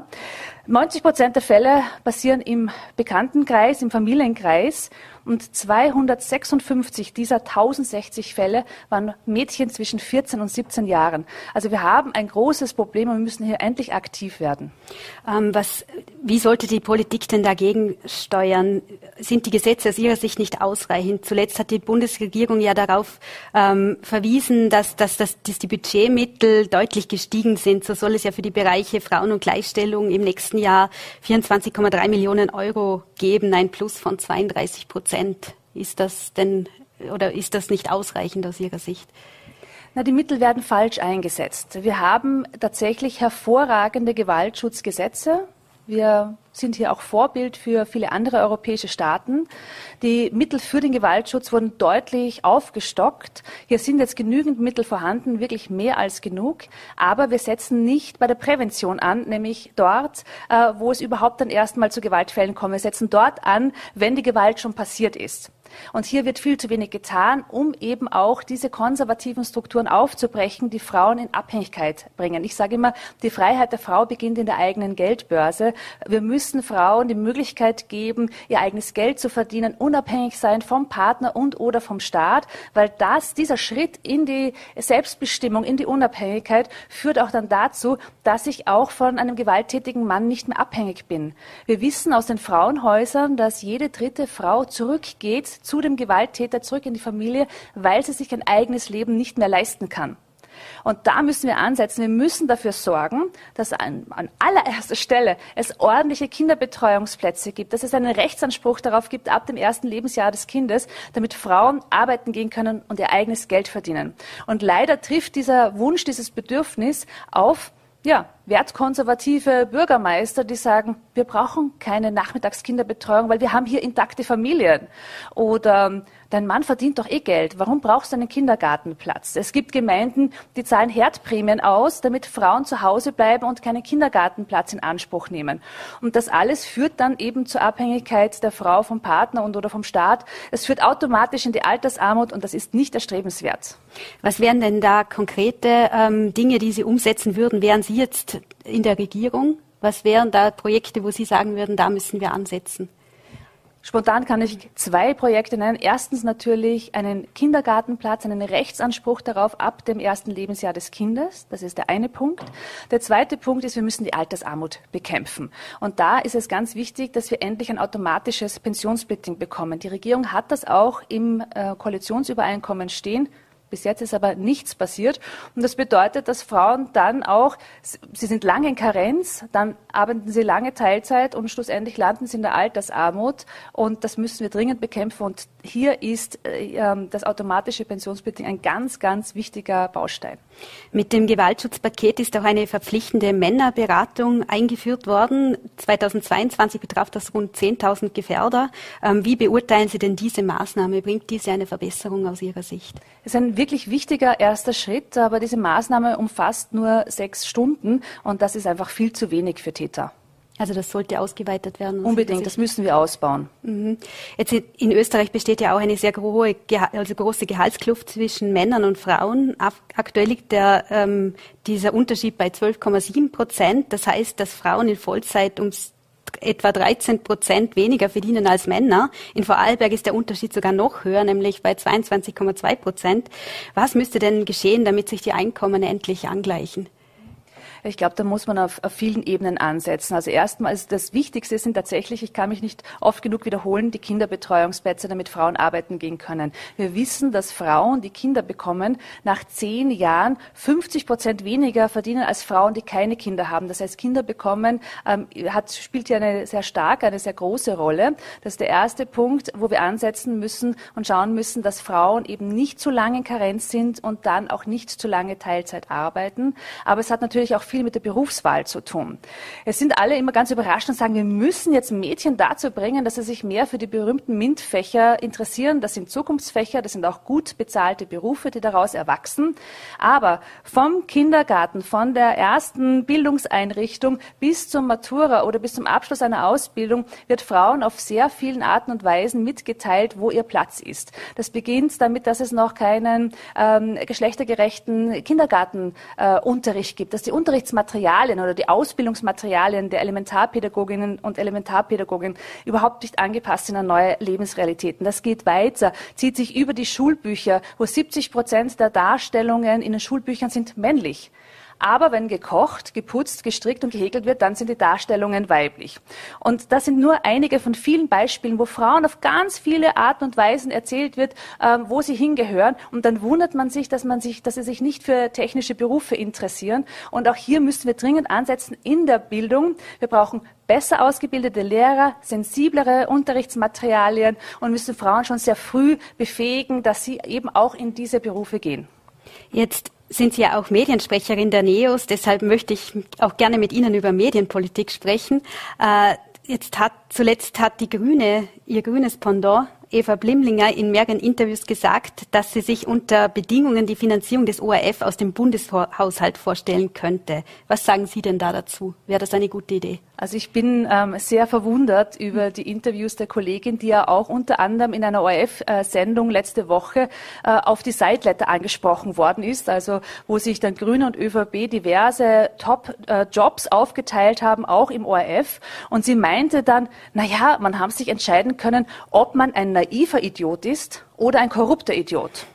90 Prozent der Fälle passieren im Bekanntenkreis, im Familienkreis und 256 dieser 1060 Fälle waren Mädchen zwischen 14 und 17 Jahren. Also wir haben ein großes Problem und wir müssen hier endlich aktiv werden. Ähm, was, wie sollte die Politik denn dagegen steuern? Sind die Gesetze aus Ihrer Sicht nicht ausreichend? Zuletzt hat die Bundesregierung ja darauf ähm, verwiesen, dass, dass, dass, dass die Budgetmittel deutlich gestiegen sind. So soll es ja für die Bereiche Frauen und Gleichstellung im nächsten Jahr 24,3 Millionen Euro geben, ein Plus von 32 Prozent. Prozent. Ist das denn oder ist das nicht ausreichend aus Ihrer Sicht? Na, die Mittel werden falsch eingesetzt. Wir haben tatsächlich hervorragende Gewaltschutzgesetze. Wir sind hier auch Vorbild für viele andere europäische Staaten. Die Mittel für den Gewaltschutz wurden deutlich aufgestockt. Hier sind jetzt genügend Mittel vorhanden, wirklich mehr als genug. Aber wir setzen nicht bei der Prävention an, nämlich dort, äh, wo es überhaupt dann erstmal zu Gewaltfällen kommt. Wir setzen dort an, wenn die Gewalt schon passiert ist. Und hier wird viel zu wenig getan, um eben auch diese konservativen Strukturen aufzubrechen, die Frauen in Abhängigkeit bringen. Ich sage immer, die Freiheit der Frau beginnt in der eigenen Geldbörse. Wir müssen Frauen die Möglichkeit geben, ihr eigenes Geld zu verdienen, unabhängig sein vom Partner und oder vom Staat, weil das, dieser Schritt in die Selbstbestimmung, in die Unabhängigkeit führt auch dann dazu, dass ich auch von einem gewalttätigen Mann nicht mehr abhängig bin. Wir wissen aus den Frauenhäusern, dass jede dritte Frau zurückgeht zu dem Gewalttäter zurück in die Familie, weil sie sich ein eigenes Leben nicht mehr leisten kann. Und da müssen wir ansetzen. Wir müssen dafür sorgen, dass an, an, allererster Stelle es ordentliche Kinderbetreuungsplätze gibt, dass es einen Rechtsanspruch darauf gibt ab dem ersten Lebensjahr des Kindes, damit Frauen arbeiten gehen können und ihr eigenes Geld verdienen. Und leider trifft dieser Wunsch, dieses Bedürfnis auf ja, wertkonservative Bürgermeister, die sagen, wir brauchen keine Nachmittagskinderbetreuung, weil wir haben hier intakte Familien. Oder dein Mann verdient doch eh Geld, warum brauchst du einen Kindergartenplatz? Es gibt Gemeinden, die zahlen Herdprämien aus, damit Frauen zu Hause bleiben und keinen Kindergartenplatz in Anspruch nehmen. Und das alles führt dann eben zur Abhängigkeit der Frau vom Partner und oder vom Staat. Es führt automatisch in die Altersarmut und das ist nicht erstrebenswert. Was wären denn da konkrete ähm, Dinge, die Sie umsetzen würden? Wären Sie jetzt in der Regierung? Was wären da Projekte, wo Sie sagen würden, da müssen wir ansetzen? Spontan kann ich zwei Projekte nennen. Erstens natürlich einen Kindergartenplatz, einen Rechtsanspruch darauf ab dem ersten Lebensjahr des Kindes. Das ist der eine Punkt. Der zweite Punkt ist, wir müssen die Altersarmut bekämpfen. Und da ist es ganz wichtig, dass wir endlich ein automatisches Pensionssplitting bekommen. Die Regierung hat das auch im äh, Koalitionsübereinkommen stehen. Bis jetzt ist aber nichts passiert. Und das bedeutet, dass Frauen dann auch, sie sind lange in Karenz, dann arbeiten sie lange Teilzeit und schlussendlich landen sie in der Altersarmut. Und das müssen wir dringend bekämpfen. Und hier ist äh, ähm, das automatische Pensionsbeding ein ganz, ganz wichtiger Baustein. Mit dem Gewaltschutzpaket ist auch eine verpflichtende Männerberatung eingeführt worden. 2022 betraf das rund 10.000 Gefährder. Ähm, wie beurteilen Sie denn diese Maßnahme? Bringt diese eine Verbesserung aus Ihrer Sicht? Es ist ein wirklich wichtiger erster Schritt, aber diese Maßnahme umfasst nur sechs Stunden und das ist einfach viel zu wenig für Täter. Also das sollte ausgeweitet werden. Unbedingt, das müssen wir ausbauen. Mhm. Jetzt in Österreich besteht ja auch eine sehr hohe, also große Gehaltskluft zwischen Männern und Frauen. Aktuell liegt der, ähm, dieser Unterschied bei 12,7 Prozent. Das heißt, dass Frauen in Vollzeit ums etwa 13 Prozent weniger verdienen als Männer. In Vorarlberg ist der Unterschied sogar noch höher, nämlich bei 22,2 Prozent. Was müsste denn geschehen, damit sich die Einkommen endlich angleichen? Ich glaube, da muss man auf, auf, vielen Ebenen ansetzen. Also erstmal ist das Wichtigste sind tatsächlich, ich kann mich nicht oft genug wiederholen, die Kinderbetreuungsplätze, damit Frauen arbeiten gehen können. Wir wissen, dass Frauen, die Kinder bekommen, nach zehn Jahren 50 Prozent weniger verdienen als Frauen, die keine Kinder haben. Das heißt, Kinder bekommen ähm, hat, spielt hier eine sehr starke, eine sehr große Rolle. Das ist der erste Punkt, wo wir ansetzen müssen und schauen müssen, dass Frauen eben nicht zu lange in Karenz sind und dann auch nicht zu lange Teilzeit arbeiten. Aber es hat natürlich auch viel mit der Berufswahl zu tun. Es sind alle immer ganz überrascht und sagen, wir müssen jetzt Mädchen dazu bringen, dass sie sich mehr für die berühmten MINT-Fächer interessieren. Das sind Zukunftsfächer, das sind auch gut bezahlte Berufe, die daraus erwachsen. Aber vom Kindergarten, von der ersten Bildungseinrichtung bis zum Matura oder bis zum Abschluss einer Ausbildung wird Frauen auf sehr vielen Arten und Weisen mitgeteilt, wo ihr Platz ist. Das beginnt damit, dass es noch keinen ähm, geschlechtergerechten Kindergartenunterricht äh, gibt, dass die Unterrichtsmaterialien oder die Ausbildungsmaterialien der Elementarpädagoginnen und Elementarpädagogen überhaupt nicht angepasst sind an neue Lebensrealitäten. Das geht weiter, zieht sich über die Schulbücher, wo 70 Prozent der Darstellungen in den Schulbüchern sind männlich. Aber wenn gekocht, geputzt, gestrickt und gehäkelt wird, dann sind die Darstellungen weiblich. Und das sind nur einige von vielen Beispielen, wo Frauen auf ganz viele Arten und Weisen erzählt wird, ähm, wo sie hingehören. Und dann wundert man sich, dass man sich, dass sie sich nicht für technische Berufe interessieren. Und auch hier müssen wir dringend ansetzen in der Bildung. Wir brauchen besser ausgebildete Lehrer, sensiblere Unterrichtsmaterialien und müssen Frauen schon sehr früh befähigen, dass sie eben auch in diese Berufe gehen. Jetzt sind Sie ja auch Mediensprecherin der NEOS, deshalb möchte ich auch gerne mit Ihnen über Medienpolitik sprechen. Äh, jetzt hat, zuletzt hat die Grüne, ihr grünes Pendant, Eva Blimlinger in mehreren Interviews gesagt, dass sie sich unter Bedingungen die Finanzierung des ORF aus dem Bundeshaushalt vorstellen könnte. Was sagen Sie denn da dazu? Wäre das eine gute Idee? Also ich bin ähm, sehr verwundert über die Interviews der Kollegin, die ja auch unter anderem in einer ORF-Sendung letzte Woche äh, auf die Sideletter angesprochen worden ist, also wo sich dann Grüne und ÖVP diverse Top-Jobs äh, aufgeteilt haben, auch im ORF. Und sie meinte dann, na ja, man haben sich entscheiden können, ob man ein naiver Idiot ist oder ein korrupter Idiot.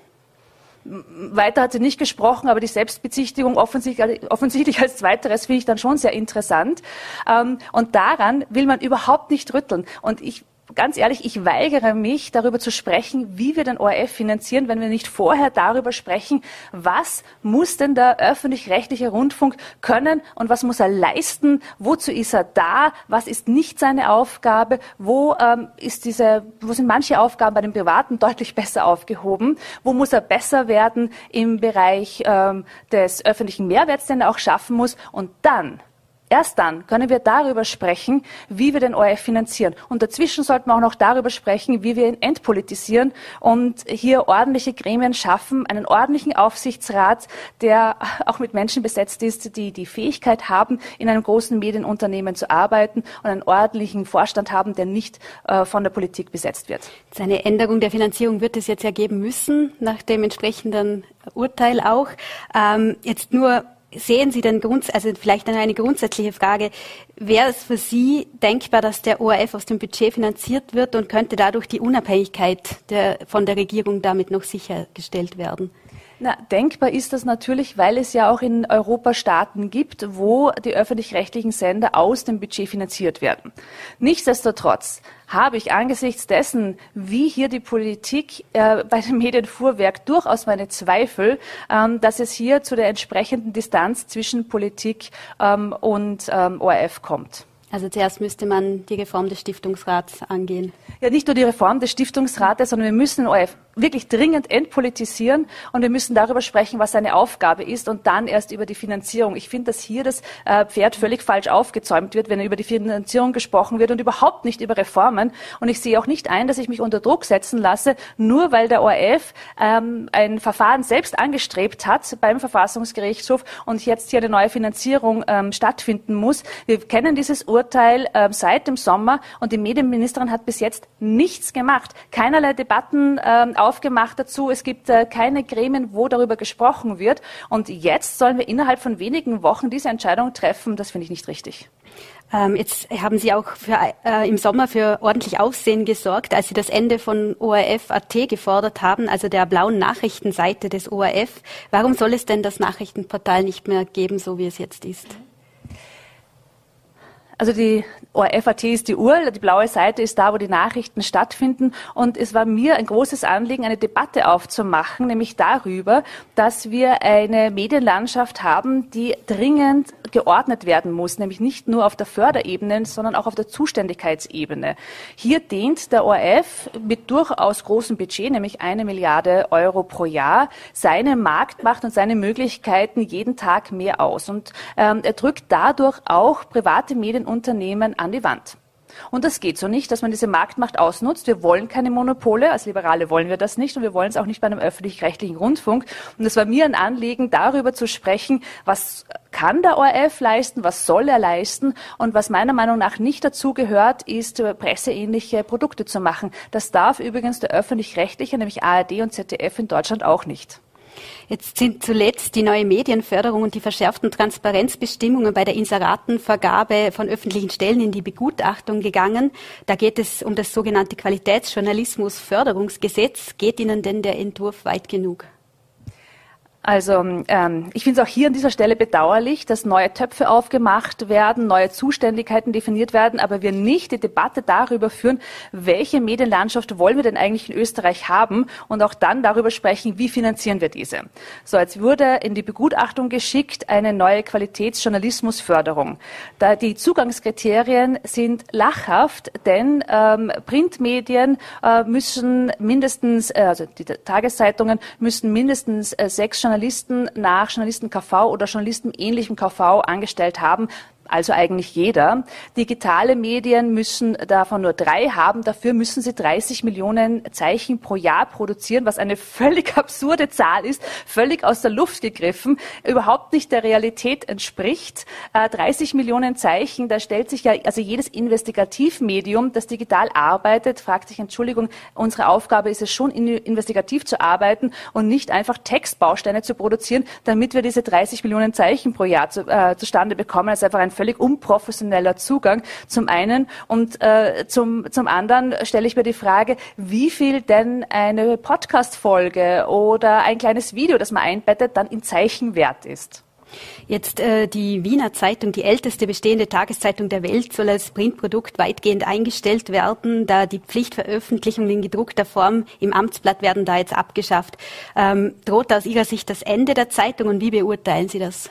Weiter hat sie nicht gesprochen, aber die Selbstbezichtigung offensichtlich, offensichtlich als Zweiteres finde ich dann schon sehr interessant. Ähm, und daran will man überhaupt nicht rütteln. Und ich ganz ehrlich, ich weigere mich, darüber zu sprechen, wie wir den ORF finanzieren, wenn wir nicht vorher darüber sprechen, was muss denn der öffentlich-rechtliche Rundfunk können und was muss er leisten, wozu ist er da, was ist nicht seine Aufgabe, wo ähm, ist diese, wo sind manche Aufgaben bei den Privaten deutlich besser aufgehoben, wo muss er besser werden im Bereich ähm, des öffentlichen Mehrwerts, den er auch schaffen muss? Und dann Erst dann können wir darüber sprechen, wie wir den ORF finanzieren. Und dazwischen sollten wir auch noch darüber sprechen, wie wir ihn entpolitisieren und hier ordentliche Gremien schaffen, einen ordentlichen Aufsichtsrat, der auch mit Menschen besetzt ist, die die Fähigkeit haben, in einem großen Medienunternehmen zu arbeiten und einen ordentlichen Vorstand haben, der nicht äh, von der Politik besetzt wird. Seine Änderung der Finanzierung wird es jetzt ergeben müssen, nach dem entsprechenden Urteil auch. Ähm, jetzt nur sehen Sie denn grunds also vielleicht eine grundsätzliche Frage, wäre es für Sie denkbar, dass der ORF aus dem Budget finanziert wird und könnte dadurch die Unabhängigkeit der, von der Regierung damit noch sichergestellt werden? Na, denkbar ist das natürlich, weil es ja auch in Europa Staaten gibt, wo die öffentlich-rechtlichen Sender aus dem Budget finanziert werden. Nichtsdestotrotz habe ich angesichts dessen, wie hier die Politik äh, bei dem Medienfuhrwerk durchaus meine Zweifel, ähm, dass es hier zu der entsprechenden Distanz zwischen Politik ähm, und ähm, ORF kommt. Also zuerst müsste man die Reform des Stiftungsrats angehen. Ja, nicht nur die Reform des Stiftungsrates, sondern wir müssen ORF wirklich dringend entpolitisieren und wir müssen darüber sprechen, was seine Aufgabe ist und dann erst über die Finanzierung. Ich finde, dass hier das äh, Pferd völlig falsch aufgezäumt wird, wenn über die Finanzierung gesprochen wird und überhaupt nicht über Reformen. Und ich sehe auch nicht ein, dass ich mich unter Druck setzen lasse, nur weil der ORF ähm, ein Verfahren selbst angestrebt hat beim Verfassungsgerichtshof und jetzt hier eine neue Finanzierung ähm, stattfinden muss. Wir kennen dieses Urteil ähm, seit dem Sommer und die Medienministerin hat bis jetzt nichts gemacht. Keinerlei Debatten ähm, aufgemacht dazu. Es gibt äh, keine Gremien, wo darüber gesprochen wird. Und jetzt sollen wir innerhalb von wenigen Wochen diese Entscheidung treffen. Das finde ich nicht richtig. Ähm, jetzt haben Sie auch für, äh, im Sommer für ordentlich Aufsehen gesorgt, als Sie das Ende von ORF.at gefordert haben, also der blauen Nachrichtenseite des ORF. Warum soll es denn das Nachrichtenportal nicht mehr geben, so wie es jetzt ist? Also die ORF.at ist die URL, die blaue Seite ist da, wo die Nachrichten stattfinden. Und es war mir ein großes Anliegen, eine Debatte aufzumachen, nämlich darüber, dass wir eine Medienlandschaft haben, die dringend geordnet werden muss, nämlich nicht nur auf der Förderebene, sondern auch auf der Zuständigkeitsebene. Hier dehnt der ORF mit durchaus großem Budget, nämlich eine Milliarde Euro pro Jahr, seine Marktmacht und seine Möglichkeiten jeden Tag mehr aus. Und ähm, er drückt dadurch auch private Medien Unternehmen an die Wand. Und das geht so nicht, dass man diese Marktmacht ausnutzt. Wir wollen keine Monopole. Als Liberale wollen wir das nicht und wir wollen es auch nicht bei einem öffentlich-rechtlichen Rundfunk. Und es war mir ein Anliegen, darüber zu sprechen, was kann der ORF leisten, was soll er leisten und was meiner Meinung nach nicht dazu gehört, ist presseähnliche Produkte zu machen. Das darf übrigens der öffentlich-rechtliche, nämlich ARD und ZDF in Deutschland auch nicht. Jetzt sind zuletzt die neue Medienförderung und die verschärften Transparenzbestimmungen bei der Inseratenvergabe von öffentlichen Stellen in die Begutachtung gegangen. Da geht es um das sogenannte Qualitätsjournalismusförderungsgesetz. Geht Ihnen denn der Entwurf weit genug? Also ähm, ich finde es auch hier an dieser Stelle bedauerlich, dass neue Töpfe aufgemacht werden, neue Zuständigkeiten definiert werden, aber wir nicht die Debatte darüber führen, welche Medienlandschaft wollen wir denn eigentlich in Österreich haben und auch dann darüber sprechen, wie finanzieren wir diese. So, jetzt wurde in die Begutachtung geschickt eine neue Qualitätsjournalismusförderung. Da die Zugangskriterien sind lachhaft, denn ähm, Printmedien äh, müssen mindestens, äh, also die Tageszeitungen müssen mindestens äh, sechs Journalisten Journalisten nach Journalisten KV oder Journalisten ähnlichem KV angestellt haben, also eigentlich jeder. Digitale Medien müssen davon nur drei haben. Dafür müssen sie 30 Millionen Zeichen pro Jahr produzieren, was eine völlig absurde Zahl ist, völlig aus der Luft gegriffen, überhaupt nicht der Realität entspricht. 30 äh, Millionen Zeichen, da stellt sich ja, also jedes Investigativmedium, das digital arbeitet, fragt sich, Entschuldigung, unsere Aufgabe ist es schon, investigativ zu arbeiten und nicht einfach Textbausteine zu produzieren, damit wir diese 30 Millionen Zeichen pro Jahr zu, äh, zustande bekommen. Das ist einfach ein völlig unprofessioneller Zugang zum einen und äh, zum, zum anderen stelle ich mir die Frage, wie viel denn eine Podcast-Folge oder ein kleines Video, das man einbettet, dann in Zeichen wert ist. Jetzt äh, die Wiener Zeitung, die älteste bestehende Tageszeitung der Welt, soll als Printprodukt weitgehend eingestellt werden, da die Pflichtveröffentlichungen in gedruckter Form im Amtsblatt werden da jetzt abgeschafft. Ähm, droht aus Ihrer Sicht das Ende der Zeitung und wie beurteilen Sie das?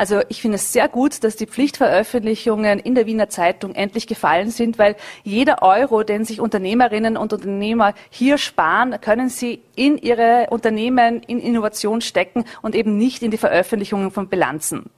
Also ich finde es sehr gut, dass die Pflichtveröffentlichungen in der Wiener Zeitung endlich gefallen sind, weil jeder Euro, den sich Unternehmerinnen und Unternehmer hier sparen, können sie in ihre Unternehmen, in Innovation stecken und eben nicht in die Veröffentlichungen von Bilanzen.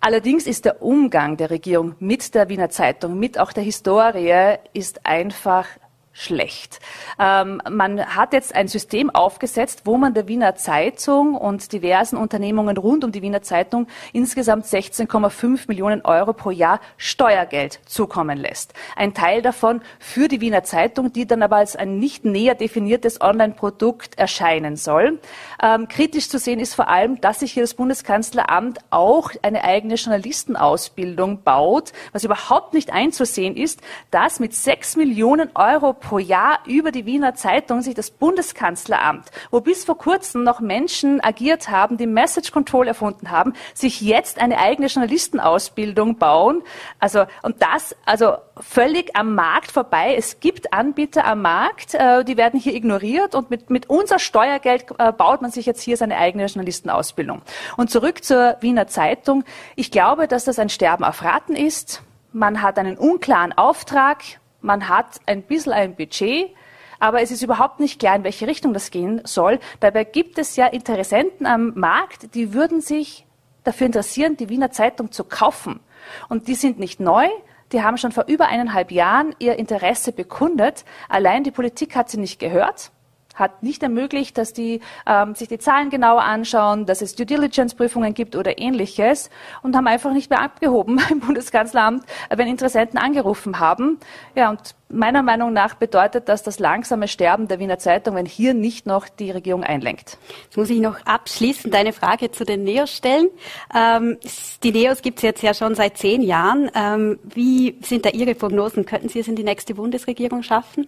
Allerdings ist der Umgang der Regierung mit der Wiener Zeitung, mit auch der Historie, ist einfach schlecht. Ähm, man hat jetzt ein System aufgesetzt, wo man der Wiener Zeitung und diversen Unternehmungen rund um die Wiener Zeitung insgesamt 16,5 Millionen Euro pro Jahr Steuergeld zukommen lässt. Ein Teil davon für die Wiener Zeitung, die dann aber als ein nicht näher definiertes Online-Produkt erscheinen soll. Ähm, kritisch zu sehen ist vor allem, dass sich hier das Bundeskanzleramt auch eine eigene Journalistenausbildung baut, was überhaupt nicht einzusehen ist, dass mit 6 Millionen Euro pro Jahr über die Wiener Zeitung sich das Bundeskanzleramt, wo bis vor kurzem noch Menschen agiert haben, die Message Control erfunden haben, sich jetzt eine eigene Journalistenausbildung bauen. Also, und das, also völlig am Markt vorbei. Es gibt Anbieter am Markt, äh, die werden hier ignoriert und mit, mit unser Steuergeld äh, baut man sich jetzt hier seine eigene Journalistenausbildung. Und zurück zur Wiener Zeitung. Ich glaube, dass das ein Sterben auf Raten ist. Man hat einen unklaren Auftrag man hat ein bisschen ein Budget, aber es ist überhaupt nicht klar, in welche Richtung das gehen soll. Dabei gibt es ja Interessenten am Markt, die würden sich dafür interessieren, die Wiener Zeitung zu kaufen. Und die sind nicht neu, die haben schon vor über eineinhalb Jahren ihr Interesse bekundet. Allein die Politik hat sie nicht gehört. Hat nicht ermöglicht, dass die ähm, sich die Zahlen genauer anschauen, dass es Due Diligence Prüfungen gibt oder ähnliches und haben einfach nicht mehr abgehoben im Bundeskanzleramt, wenn Interessenten angerufen haben. Ja, und meiner Meinung nach bedeutet das das langsame Sterben der Wiener Zeitung, wenn hier nicht noch die Regierung einlenkt. Jetzt muss ich noch abschließend eine Frage zu den Neos stellen. Ähm, die Neos gibt es jetzt ja schon seit zehn Jahren. Ähm, wie sind da Ihre Prognosen? Könnten Sie es in die nächste Bundesregierung schaffen?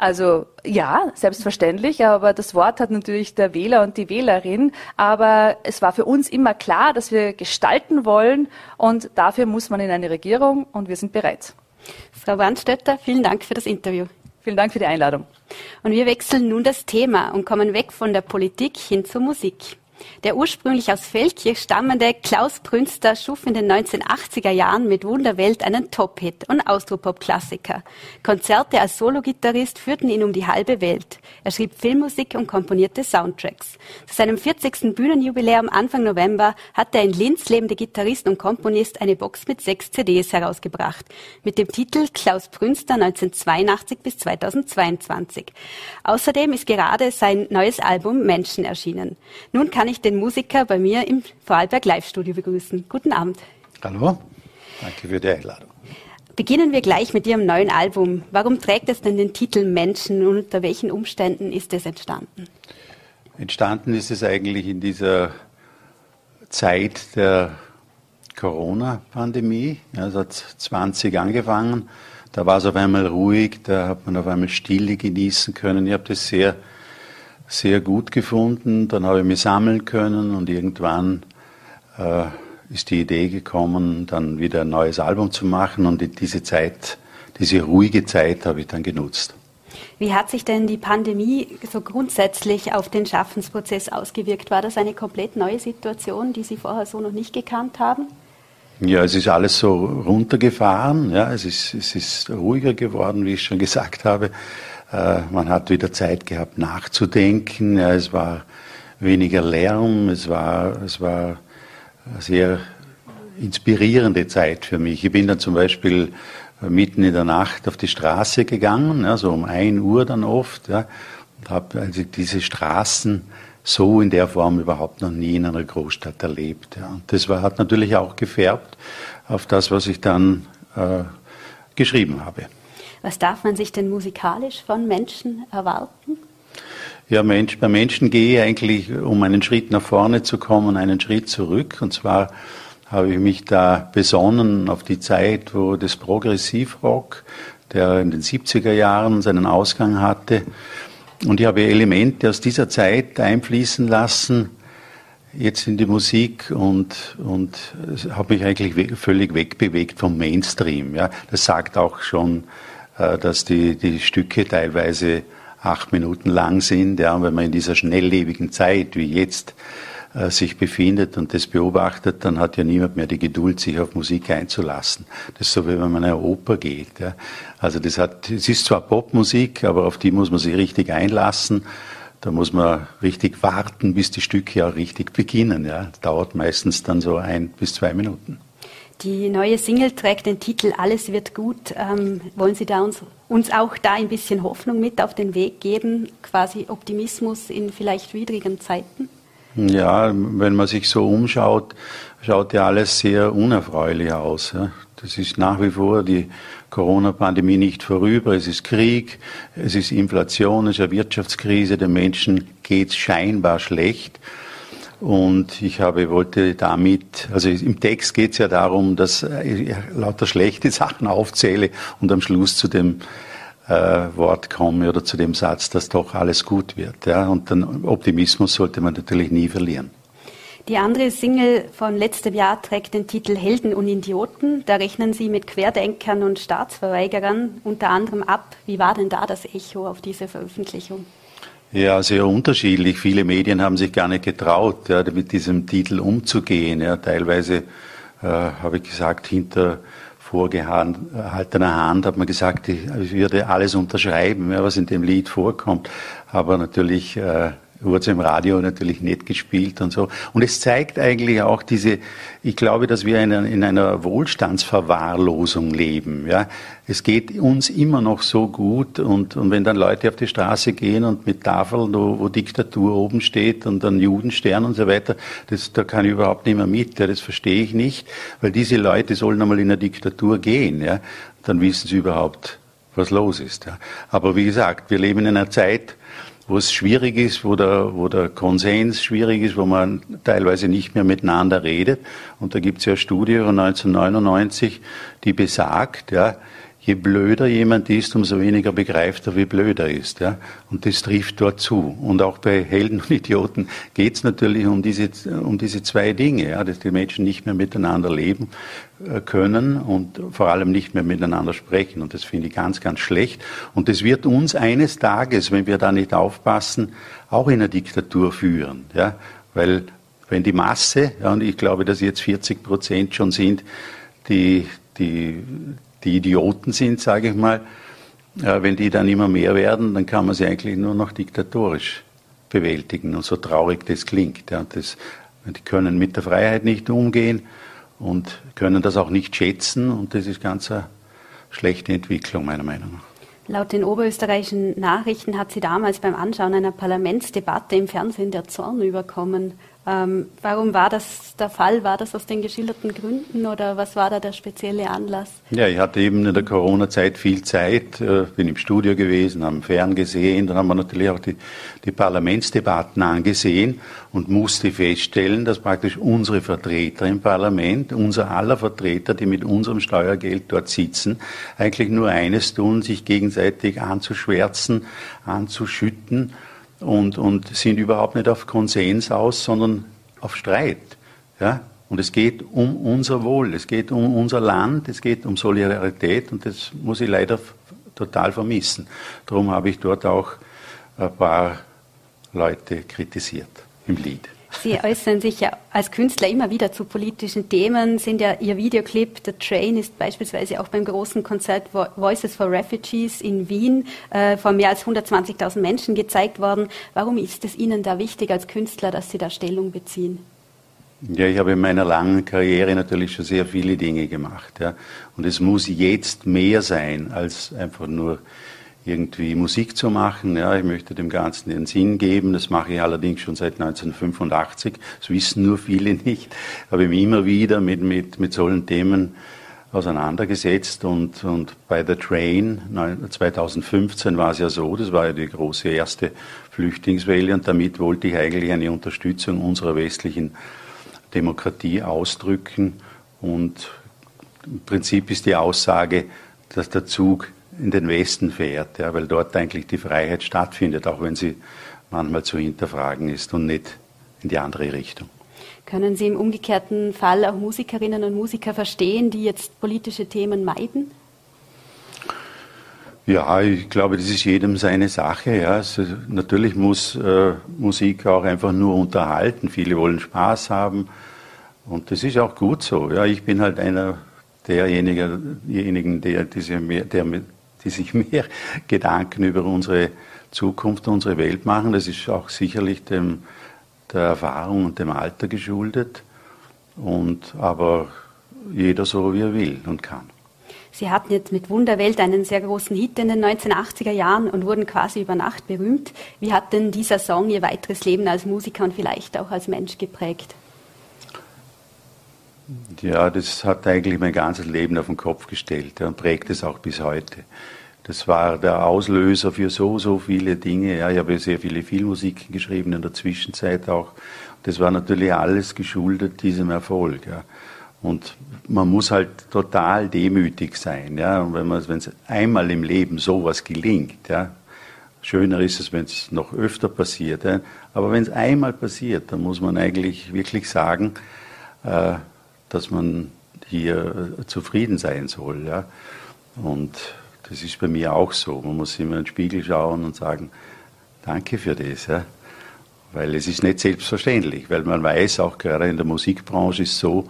Also ja, selbstverständlich, aber das Wort hat natürlich der Wähler und die Wählerin. Aber es war für uns immer klar, dass wir gestalten wollen und dafür muss man in eine Regierung und wir sind bereit. Frau Warnstötter, vielen Dank für das Interview. Vielen Dank für die Einladung. Und wir wechseln nun das Thema und kommen weg von der Politik hin zur Musik. Der ursprünglich aus Feldkirch stammende Klaus Brünster schuf in den 1980er Jahren mit Wunderwelt einen Top-Hit und Austropop-Klassiker. Konzerte als Solo-Gitarrist führten ihn um die halbe Welt. Er schrieb Filmmusik und komponierte Soundtracks. Zu seinem 40. Bühnenjubiläum Anfang November hat der in Linz lebende Gitarrist und Komponist eine Box mit sechs CDs herausgebracht. Mit dem Titel Klaus Brünster 1982 bis 2022. Außerdem ist gerade sein neues Album Menschen erschienen. Nun kann ich den Musiker bei mir im Vorarlberg Live-Studio begrüßen. Guten Abend. Hallo, danke für die Einladung. Beginnen wir gleich mit Ihrem neuen Album. Warum trägt es denn den Titel Menschen und unter welchen Umständen ist es entstanden? Entstanden ist es eigentlich in dieser Zeit der Corona-Pandemie. Ja, es hat 20 angefangen. Da war es auf einmal ruhig, da hat man auf einmal Stille genießen können. Ich habe das sehr sehr gut gefunden. Dann habe ich mich sammeln können und irgendwann äh, ist die Idee gekommen, dann wieder ein neues Album zu machen und diese Zeit, diese ruhige Zeit habe ich dann genutzt. Wie hat sich denn die Pandemie so grundsätzlich auf den Schaffensprozess ausgewirkt? War das eine komplett neue Situation, die Sie vorher so noch nicht gekannt haben? Ja, es ist alles so runtergefahren. Ja, es ist, es ist ruhiger geworden, wie ich schon gesagt habe. Äh, man hat wieder Zeit gehabt nachzudenken. Ja, es war weniger Lärm. Es war, es war eine sehr inspirierende Zeit für mich. Ich bin dann zum Beispiel mitten in der Nacht auf die Straße gegangen, ja, so um ein Uhr dann oft, ja, und habe also diese Straßen so in der Form überhaupt noch nie in einer Großstadt erlebt. Ja. Und das war, hat natürlich auch gefärbt auf das, was ich dann äh, geschrieben habe. Was darf man sich denn musikalisch von Menschen erwarten? Ja, Mensch, bei Menschen gehe ich eigentlich, um einen Schritt nach vorne zu kommen, einen Schritt zurück. Und zwar habe ich mich da besonnen auf die Zeit, wo das Progressivrock, der in den 70er Jahren seinen Ausgang hatte, und ich habe Elemente aus dieser Zeit einfließen lassen, jetzt in die Musik und, und habe mich eigentlich völlig wegbewegt vom Mainstream. Ja. Das sagt auch schon dass die, die Stücke teilweise acht Minuten lang sind. Ja, wenn man in dieser schnelllebigen Zeit wie jetzt äh, sich befindet und das beobachtet, dann hat ja niemand mehr die Geduld, sich auf Musik einzulassen. Das ist so, wie wenn man in eine Oper geht. Ja. Also das hat, es ist zwar Popmusik, aber auf die muss man sich richtig einlassen. Da muss man richtig warten, bis die Stücke auch richtig beginnen. Ja. Das dauert meistens dann so ein bis zwei Minuten. Die neue Single trägt den Titel Alles wird gut. Ähm, wollen Sie da uns, uns auch da ein bisschen Hoffnung mit auf den Weg geben, quasi Optimismus in vielleicht widrigen Zeiten? Ja, wenn man sich so umschaut, schaut ja alles sehr unerfreulich aus. Ja. Das ist nach wie vor die Corona-Pandemie nicht vorüber. Es ist Krieg, es ist Inflation, es ist eine Wirtschaftskrise. Den Menschen geht es scheinbar schlecht. Und ich habe, wollte damit, also im Text geht es ja darum, dass ich lauter schlechte Sachen aufzähle und am Schluss zu dem äh, Wort komme oder zu dem Satz, dass doch alles gut wird. Ja? Und den Optimismus sollte man natürlich nie verlieren. Die andere Single von letztem Jahr trägt den Titel Helden und Idioten. Da rechnen Sie mit Querdenkern und Staatsverweigerern unter anderem ab. Wie war denn da das Echo auf diese Veröffentlichung? Ja, sehr unterschiedlich. Viele Medien haben sich gar nicht getraut, ja, mit diesem Titel umzugehen. Ja. Teilweise äh, habe ich gesagt, hinter vorgehaltener Hand hat man gesagt, ich, würde alles unterschreiben, ja, was in dem Lied vorkommt. Aber natürlich äh, wurde im Radio natürlich nicht gespielt und so. Und es zeigt eigentlich auch diese, ich glaube, dass wir in einer, in einer Wohlstandsverwahrlosung leben. Ja. Es geht uns immer noch so gut und, und wenn dann Leute auf die Straße gehen und mit Tafeln, wo, wo Diktatur oben steht und dann Judenstern und so weiter, das, da kann ich überhaupt nicht mehr mit. Ja. Das verstehe ich nicht, weil diese Leute sollen einmal in eine Diktatur gehen. Ja. Dann wissen sie überhaupt, was los ist. Ja. Aber wie gesagt, wir leben in einer Zeit, wo es schwierig ist, wo der, wo der Konsens schwierig ist, wo man teilweise nicht mehr miteinander redet. Und da gibt es ja eine Studie von 1999, die besagt, ja, je blöder jemand ist, umso weniger begreift er, wie blöd er ist. Ja? Und das trifft dort zu. Und auch bei Helden und Idioten geht es natürlich um diese, um diese zwei Dinge, ja? dass die Menschen nicht mehr miteinander leben äh, können und vor allem nicht mehr miteinander sprechen. Und das finde ich ganz, ganz schlecht. Und das wird uns eines Tages, wenn wir da nicht aufpassen, auch in eine Diktatur führen. Ja? Weil wenn die Masse, ja, und ich glaube, dass jetzt 40 Prozent schon sind, die, die die Idioten sind, sage ich mal, äh, wenn die dann immer mehr werden, dann kann man sie eigentlich nur noch diktatorisch bewältigen. Und so traurig das klingt. Das, die können mit der Freiheit nicht umgehen und können das auch nicht schätzen. Und das ist ganz eine schlechte Entwicklung, meiner Meinung nach. Laut den oberösterreichischen Nachrichten hat sie damals beim Anschauen einer Parlamentsdebatte im Fernsehen der Zorn überkommen. Ähm, warum war das der Fall? War das aus den geschilderten Gründen oder was war da der spezielle Anlass? Ja, ich hatte eben in der Corona-Zeit viel Zeit, äh, bin im Studio gewesen, haben fern gesehen, dann haben wir natürlich auch die, die Parlamentsdebatten angesehen und musste feststellen, dass praktisch unsere Vertreter im Parlament, unser aller Vertreter, die mit unserem Steuergeld dort sitzen, eigentlich nur eines tun, sich gegenseitig anzuschwärzen, anzuschütten und, und sind überhaupt nicht auf Konsens aus, sondern auf Streit. Ja? Und es geht um unser Wohl, es geht um unser Land, es geht um Solidarität und das muss ich leider total vermissen. Darum habe ich dort auch ein paar Leute kritisiert im Lied. Sie äußern sich ja als Künstler immer wieder zu politischen Themen, sind ja Ihr Videoclip The Train ist beispielsweise auch beim großen Konzert Voices for Refugees in Wien äh, vor mehr als 120.000 Menschen gezeigt worden. Warum ist es Ihnen da wichtig als Künstler, dass Sie da Stellung beziehen? Ja, ich habe in meiner langen Karriere natürlich schon sehr viele Dinge gemacht. Ja. Und es muss jetzt mehr sein als einfach nur irgendwie Musik zu machen. Ja, ich möchte dem Ganzen den Sinn geben. Das mache ich allerdings schon seit 1985. Das wissen nur viele nicht. Habe mich immer wieder mit, mit, mit solchen Themen auseinandergesetzt und, und bei The Train 2015 war es ja so, das war ja die große erste Flüchtlingswelle und damit wollte ich eigentlich eine Unterstützung unserer westlichen Demokratie ausdrücken und im Prinzip ist die Aussage, dass der Zug in den Westen fährt, ja, weil dort eigentlich die Freiheit stattfindet, auch wenn sie manchmal zu hinterfragen ist und nicht in die andere Richtung. Können Sie im umgekehrten Fall auch Musikerinnen und Musiker verstehen, die jetzt politische Themen meiden? Ja, ich glaube, das ist jedem seine Sache. Ja. Also, natürlich muss äh, Musik auch einfach nur unterhalten. Viele wollen Spaß haben und das ist auch gut so. Ja, ich bin halt einer derjenigen, der, der, der, die sich mehr Gedanken über unsere Zukunft, unsere Welt machen. Das ist auch sicherlich dem, der Erfahrung und dem Alter geschuldet. Und, aber jeder so, wie er will und kann. Sie hatten jetzt mit Wunderwelt einen sehr großen Hit in den 1980er Jahren und wurden quasi über Nacht berühmt. Wie hat denn dieser Song Ihr weiteres Leben als Musiker und vielleicht auch als Mensch geprägt? Ja, das hat eigentlich mein ganzes Leben auf den Kopf gestellt und prägt es auch bis heute. Das war der Auslöser für so, so viele Dinge. Ja, ich habe sehr viele Filmmusiken geschrieben in der Zwischenzeit auch. Das war natürlich alles geschuldet diesem Erfolg. Ja. Und man muss halt total demütig sein. Ja. Und wenn es einmal im Leben sowas gelingt, ja, schöner ist es, wenn es noch öfter passiert. Ja. Aber wenn es einmal passiert, dann muss man eigentlich wirklich sagen, äh, dass man hier äh, zufrieden sein soll. Ja? Und das ist bei mir auch so. Man muss immer in den Spiegel schauen und sagen, danke für das. Ja? Weil es ist nicht selbstverständlich, weil man weiß, auch gerade in der Musikbranche ist so,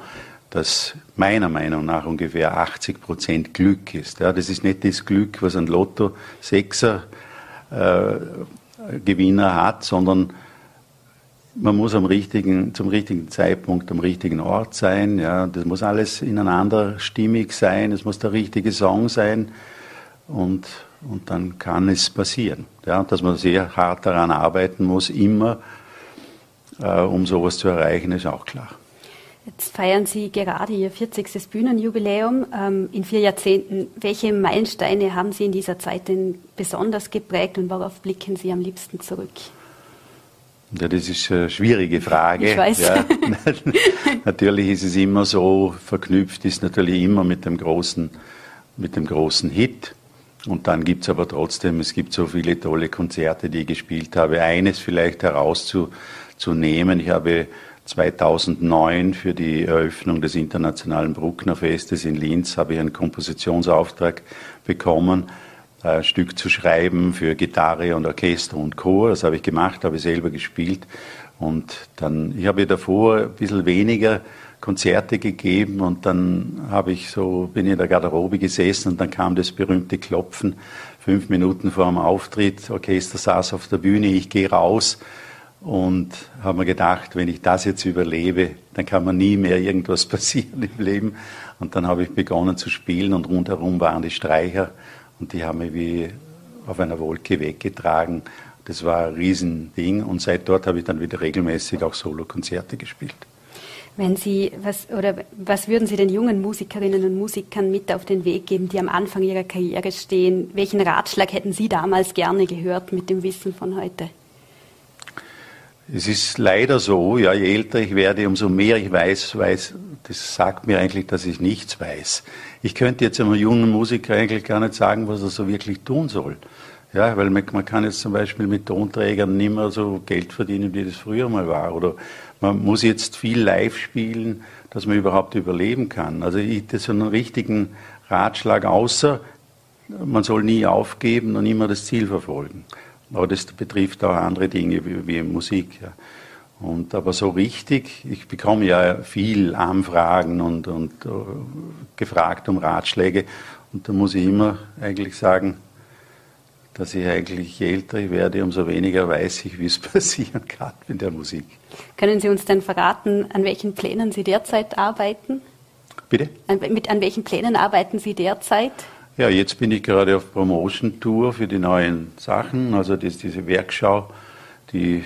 dass meiner Meinung nach ungefähr 80 Prozent Glück ist. Ja, das ist nicht das Glück, was ein Lotto-Sechser äh, hat, sondern man muss am richtigen, zum richtigen Zeitpunkt am richtigen Ort sein. Ja, das muss alles ineinander stimmig sein. Es muss der richtige Song sein. Und, und dann kann es passieren. Ja, dass man sehr hart daran arbeiten muss, immer, äh, um sowas zu erreichen, ist auch klar. Jetzt feiern Sie gerade Ihr 40. Bühnenjubiläum ähm, in vier Jahrzehnten. Welche Meilensteine haben Sie in dieser Zeit denn besonders geprägt und worauf blicken Sie am liebsten zurück? Ja, das ist eine schwierige Frage. Ich weiß. Ja, natürlich ist es immer so, verknüpft ist natürlich immer mit dem großen, mit dem großen Hit. Und dann gibt es aber trotzdem, es gibt so viele tolle Konzerte, die ich gespielt habe. Eines vielleicht herauszunehmen. Ich habe 2009 für die Eröffnung des Internationalen Brucknerfestes in Linz habe ich einen Kompositionsauftrag bekommen ein Stück zu schreiben für Gitarre und Orchester und Chor. Das habe ich gemacht, habe ich selber gespielt. Und dann, ich habe davor ein bisschen weniger Konzerte gegeben und dann habe ich so, bin in der Garderobe gesessen und dann kam das berühmte Klopfen. Fünf Minuten vor dem Auftritt, Orchester saß auf der Bühne, ich gehe raus und habe mir gedacht, wenn ich das jetzt überlebe, dann kann mir nie mehr irgendwas passieren im Leben. Und dann habe ich begonnen zu spielen und rundherum waren die Streicher und die haben mich wie auf einer Wolke weggetragen. Das war ein Riesending und seit dort habe ich dann wieder regelmäßig auch Solokonzerte gespielt. Wenn Sie, was, oder was würden Sie den jungen Musikerinnen und Musikern mit auf den Weg geben, die am Anfang ihrer Karriere stehen? Welchen Ratschlag hätten Sie damals gerne gehört mit dem Wissen von heute? Es ist leider so, ja, je älter ich werde, umso mehr ich weiß, weiß, das sagt mir eigentlich, dass ich nichts weiß. Ich könnte jetzt einem jungen Musiker eigentlich gar nicht sagen, was er so wirklich tun soll. Ja, weil man, man kann jetzt zum Beispiel mit Tonträgern nicht mehr so Geld verdienen, wie das früher mal war. Oder man muss jetzt viel live spielen, dass man überhaupt überleben kann. Also ich, das ist einen richtigen Ratschlag, außer man soll nie aufgeben und immer das Ziel verfolgen. Aber das betrifft auch andere Dinge wie, wie Musik. Ja. Und aber so richtig, ich bekomme ja viel Anfragen und, und uh, gefragt um Ratschläge. Und da muss ich immer eigentlich sagen, dass ich eigentlich, je älter ich werde, umso weniger weiß ich, wie es passieren kann mit der Musik. Können Sie uns denn verraten, an welchen Plänen Sie derzeit arbeiten? Bitte? An, mit, an welchen Plänen arbeiten Sie derzeit? Ja, jetzt bin ich gerade auf Promotion-Tour für die neuen Sachen, also das, diese Werkschau, die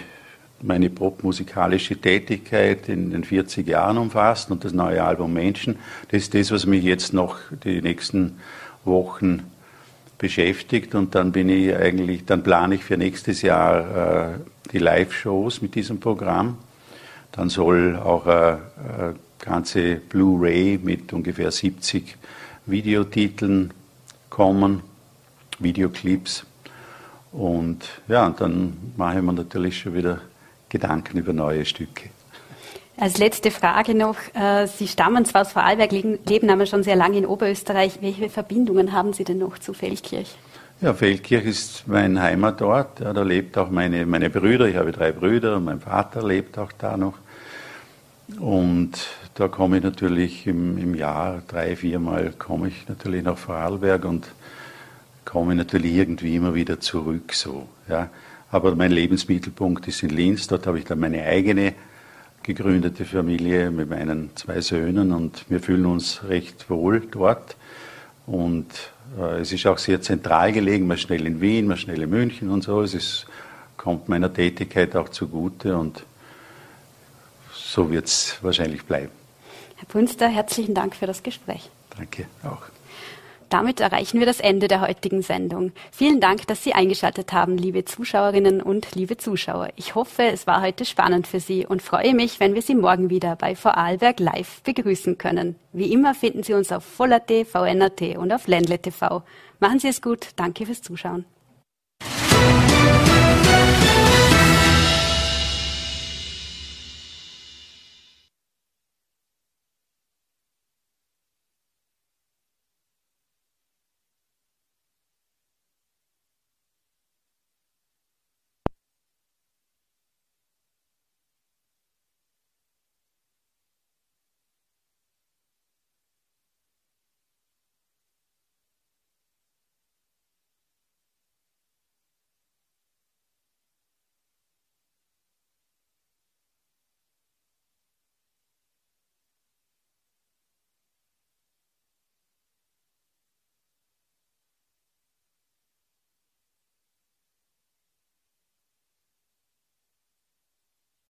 meine popmusikalische Tätigkeit in den 40 Jahren umfasst und das neue Album Menschen. Das ist das, was mich jetzt noch die nächsten Wochen beschäftigt und dann bin ich eigentlich, dann plane ich für nächstes Jahr äh, die Live-Shows mit diesem Programm. Dann soll auch eine, eine ganze Blu-ray mit ungefähr 70 Videotiteln kommen, Videoclips. Und ja, dann mache ich mir natürlich schon wieder Gedanken über neue Stücke. Als letzte Frage noch, äh, Sie stammen zwar aus Vorarlberg, leben aber schon sehr lange in Oberösterreich. Welche Verbindungen haben Sie denn noch zu Feldkirch? Ja, Feldkirch ist mein Heimatort. Ja, da lebt auch meine, meine Brüder. Ich habe drei Brüder und mein Vater lebt auch da noch. Und da komme ich natürlich im, im Jahr drei, viermal komme ich natürlich nach Vorarlberg und komme natürlich irgendwie immer wieder zurück so. Ja. Aber mein Lebensmittelpunkt ist in Linz. Dort habe ich dann meine eigene gegründete Familie mit meinen zwei Söhnen und wir fühlen uns recht wohl dort. Und äh, es ist auch sehr zentral gelegen, man schnell in Wien, man schnell in München und so. Es ist, kommt meiner Tätigkeit auch zugute und so wird es wahrscheinlich bleiben. Herr Punster, herzlichen Dank für das Gespräch. Danke auch. Damit erreichen wir das Ende der heutigen Sendung. Vielen Dank, dass Sie eingeschaltet haben, liebe Zuschauerinnen und liebe Zuschauer. Ich hoffe, es war heute spannend für Sie und freue mich, wenn wir Sie morgen wieder bei Vorarlberg Live begrüßen können. Wie immer finden Sie uns auf Voller.t, VNRT und auf Ländle TV. Machen Sie es gut. Danke fürs Zuschauen.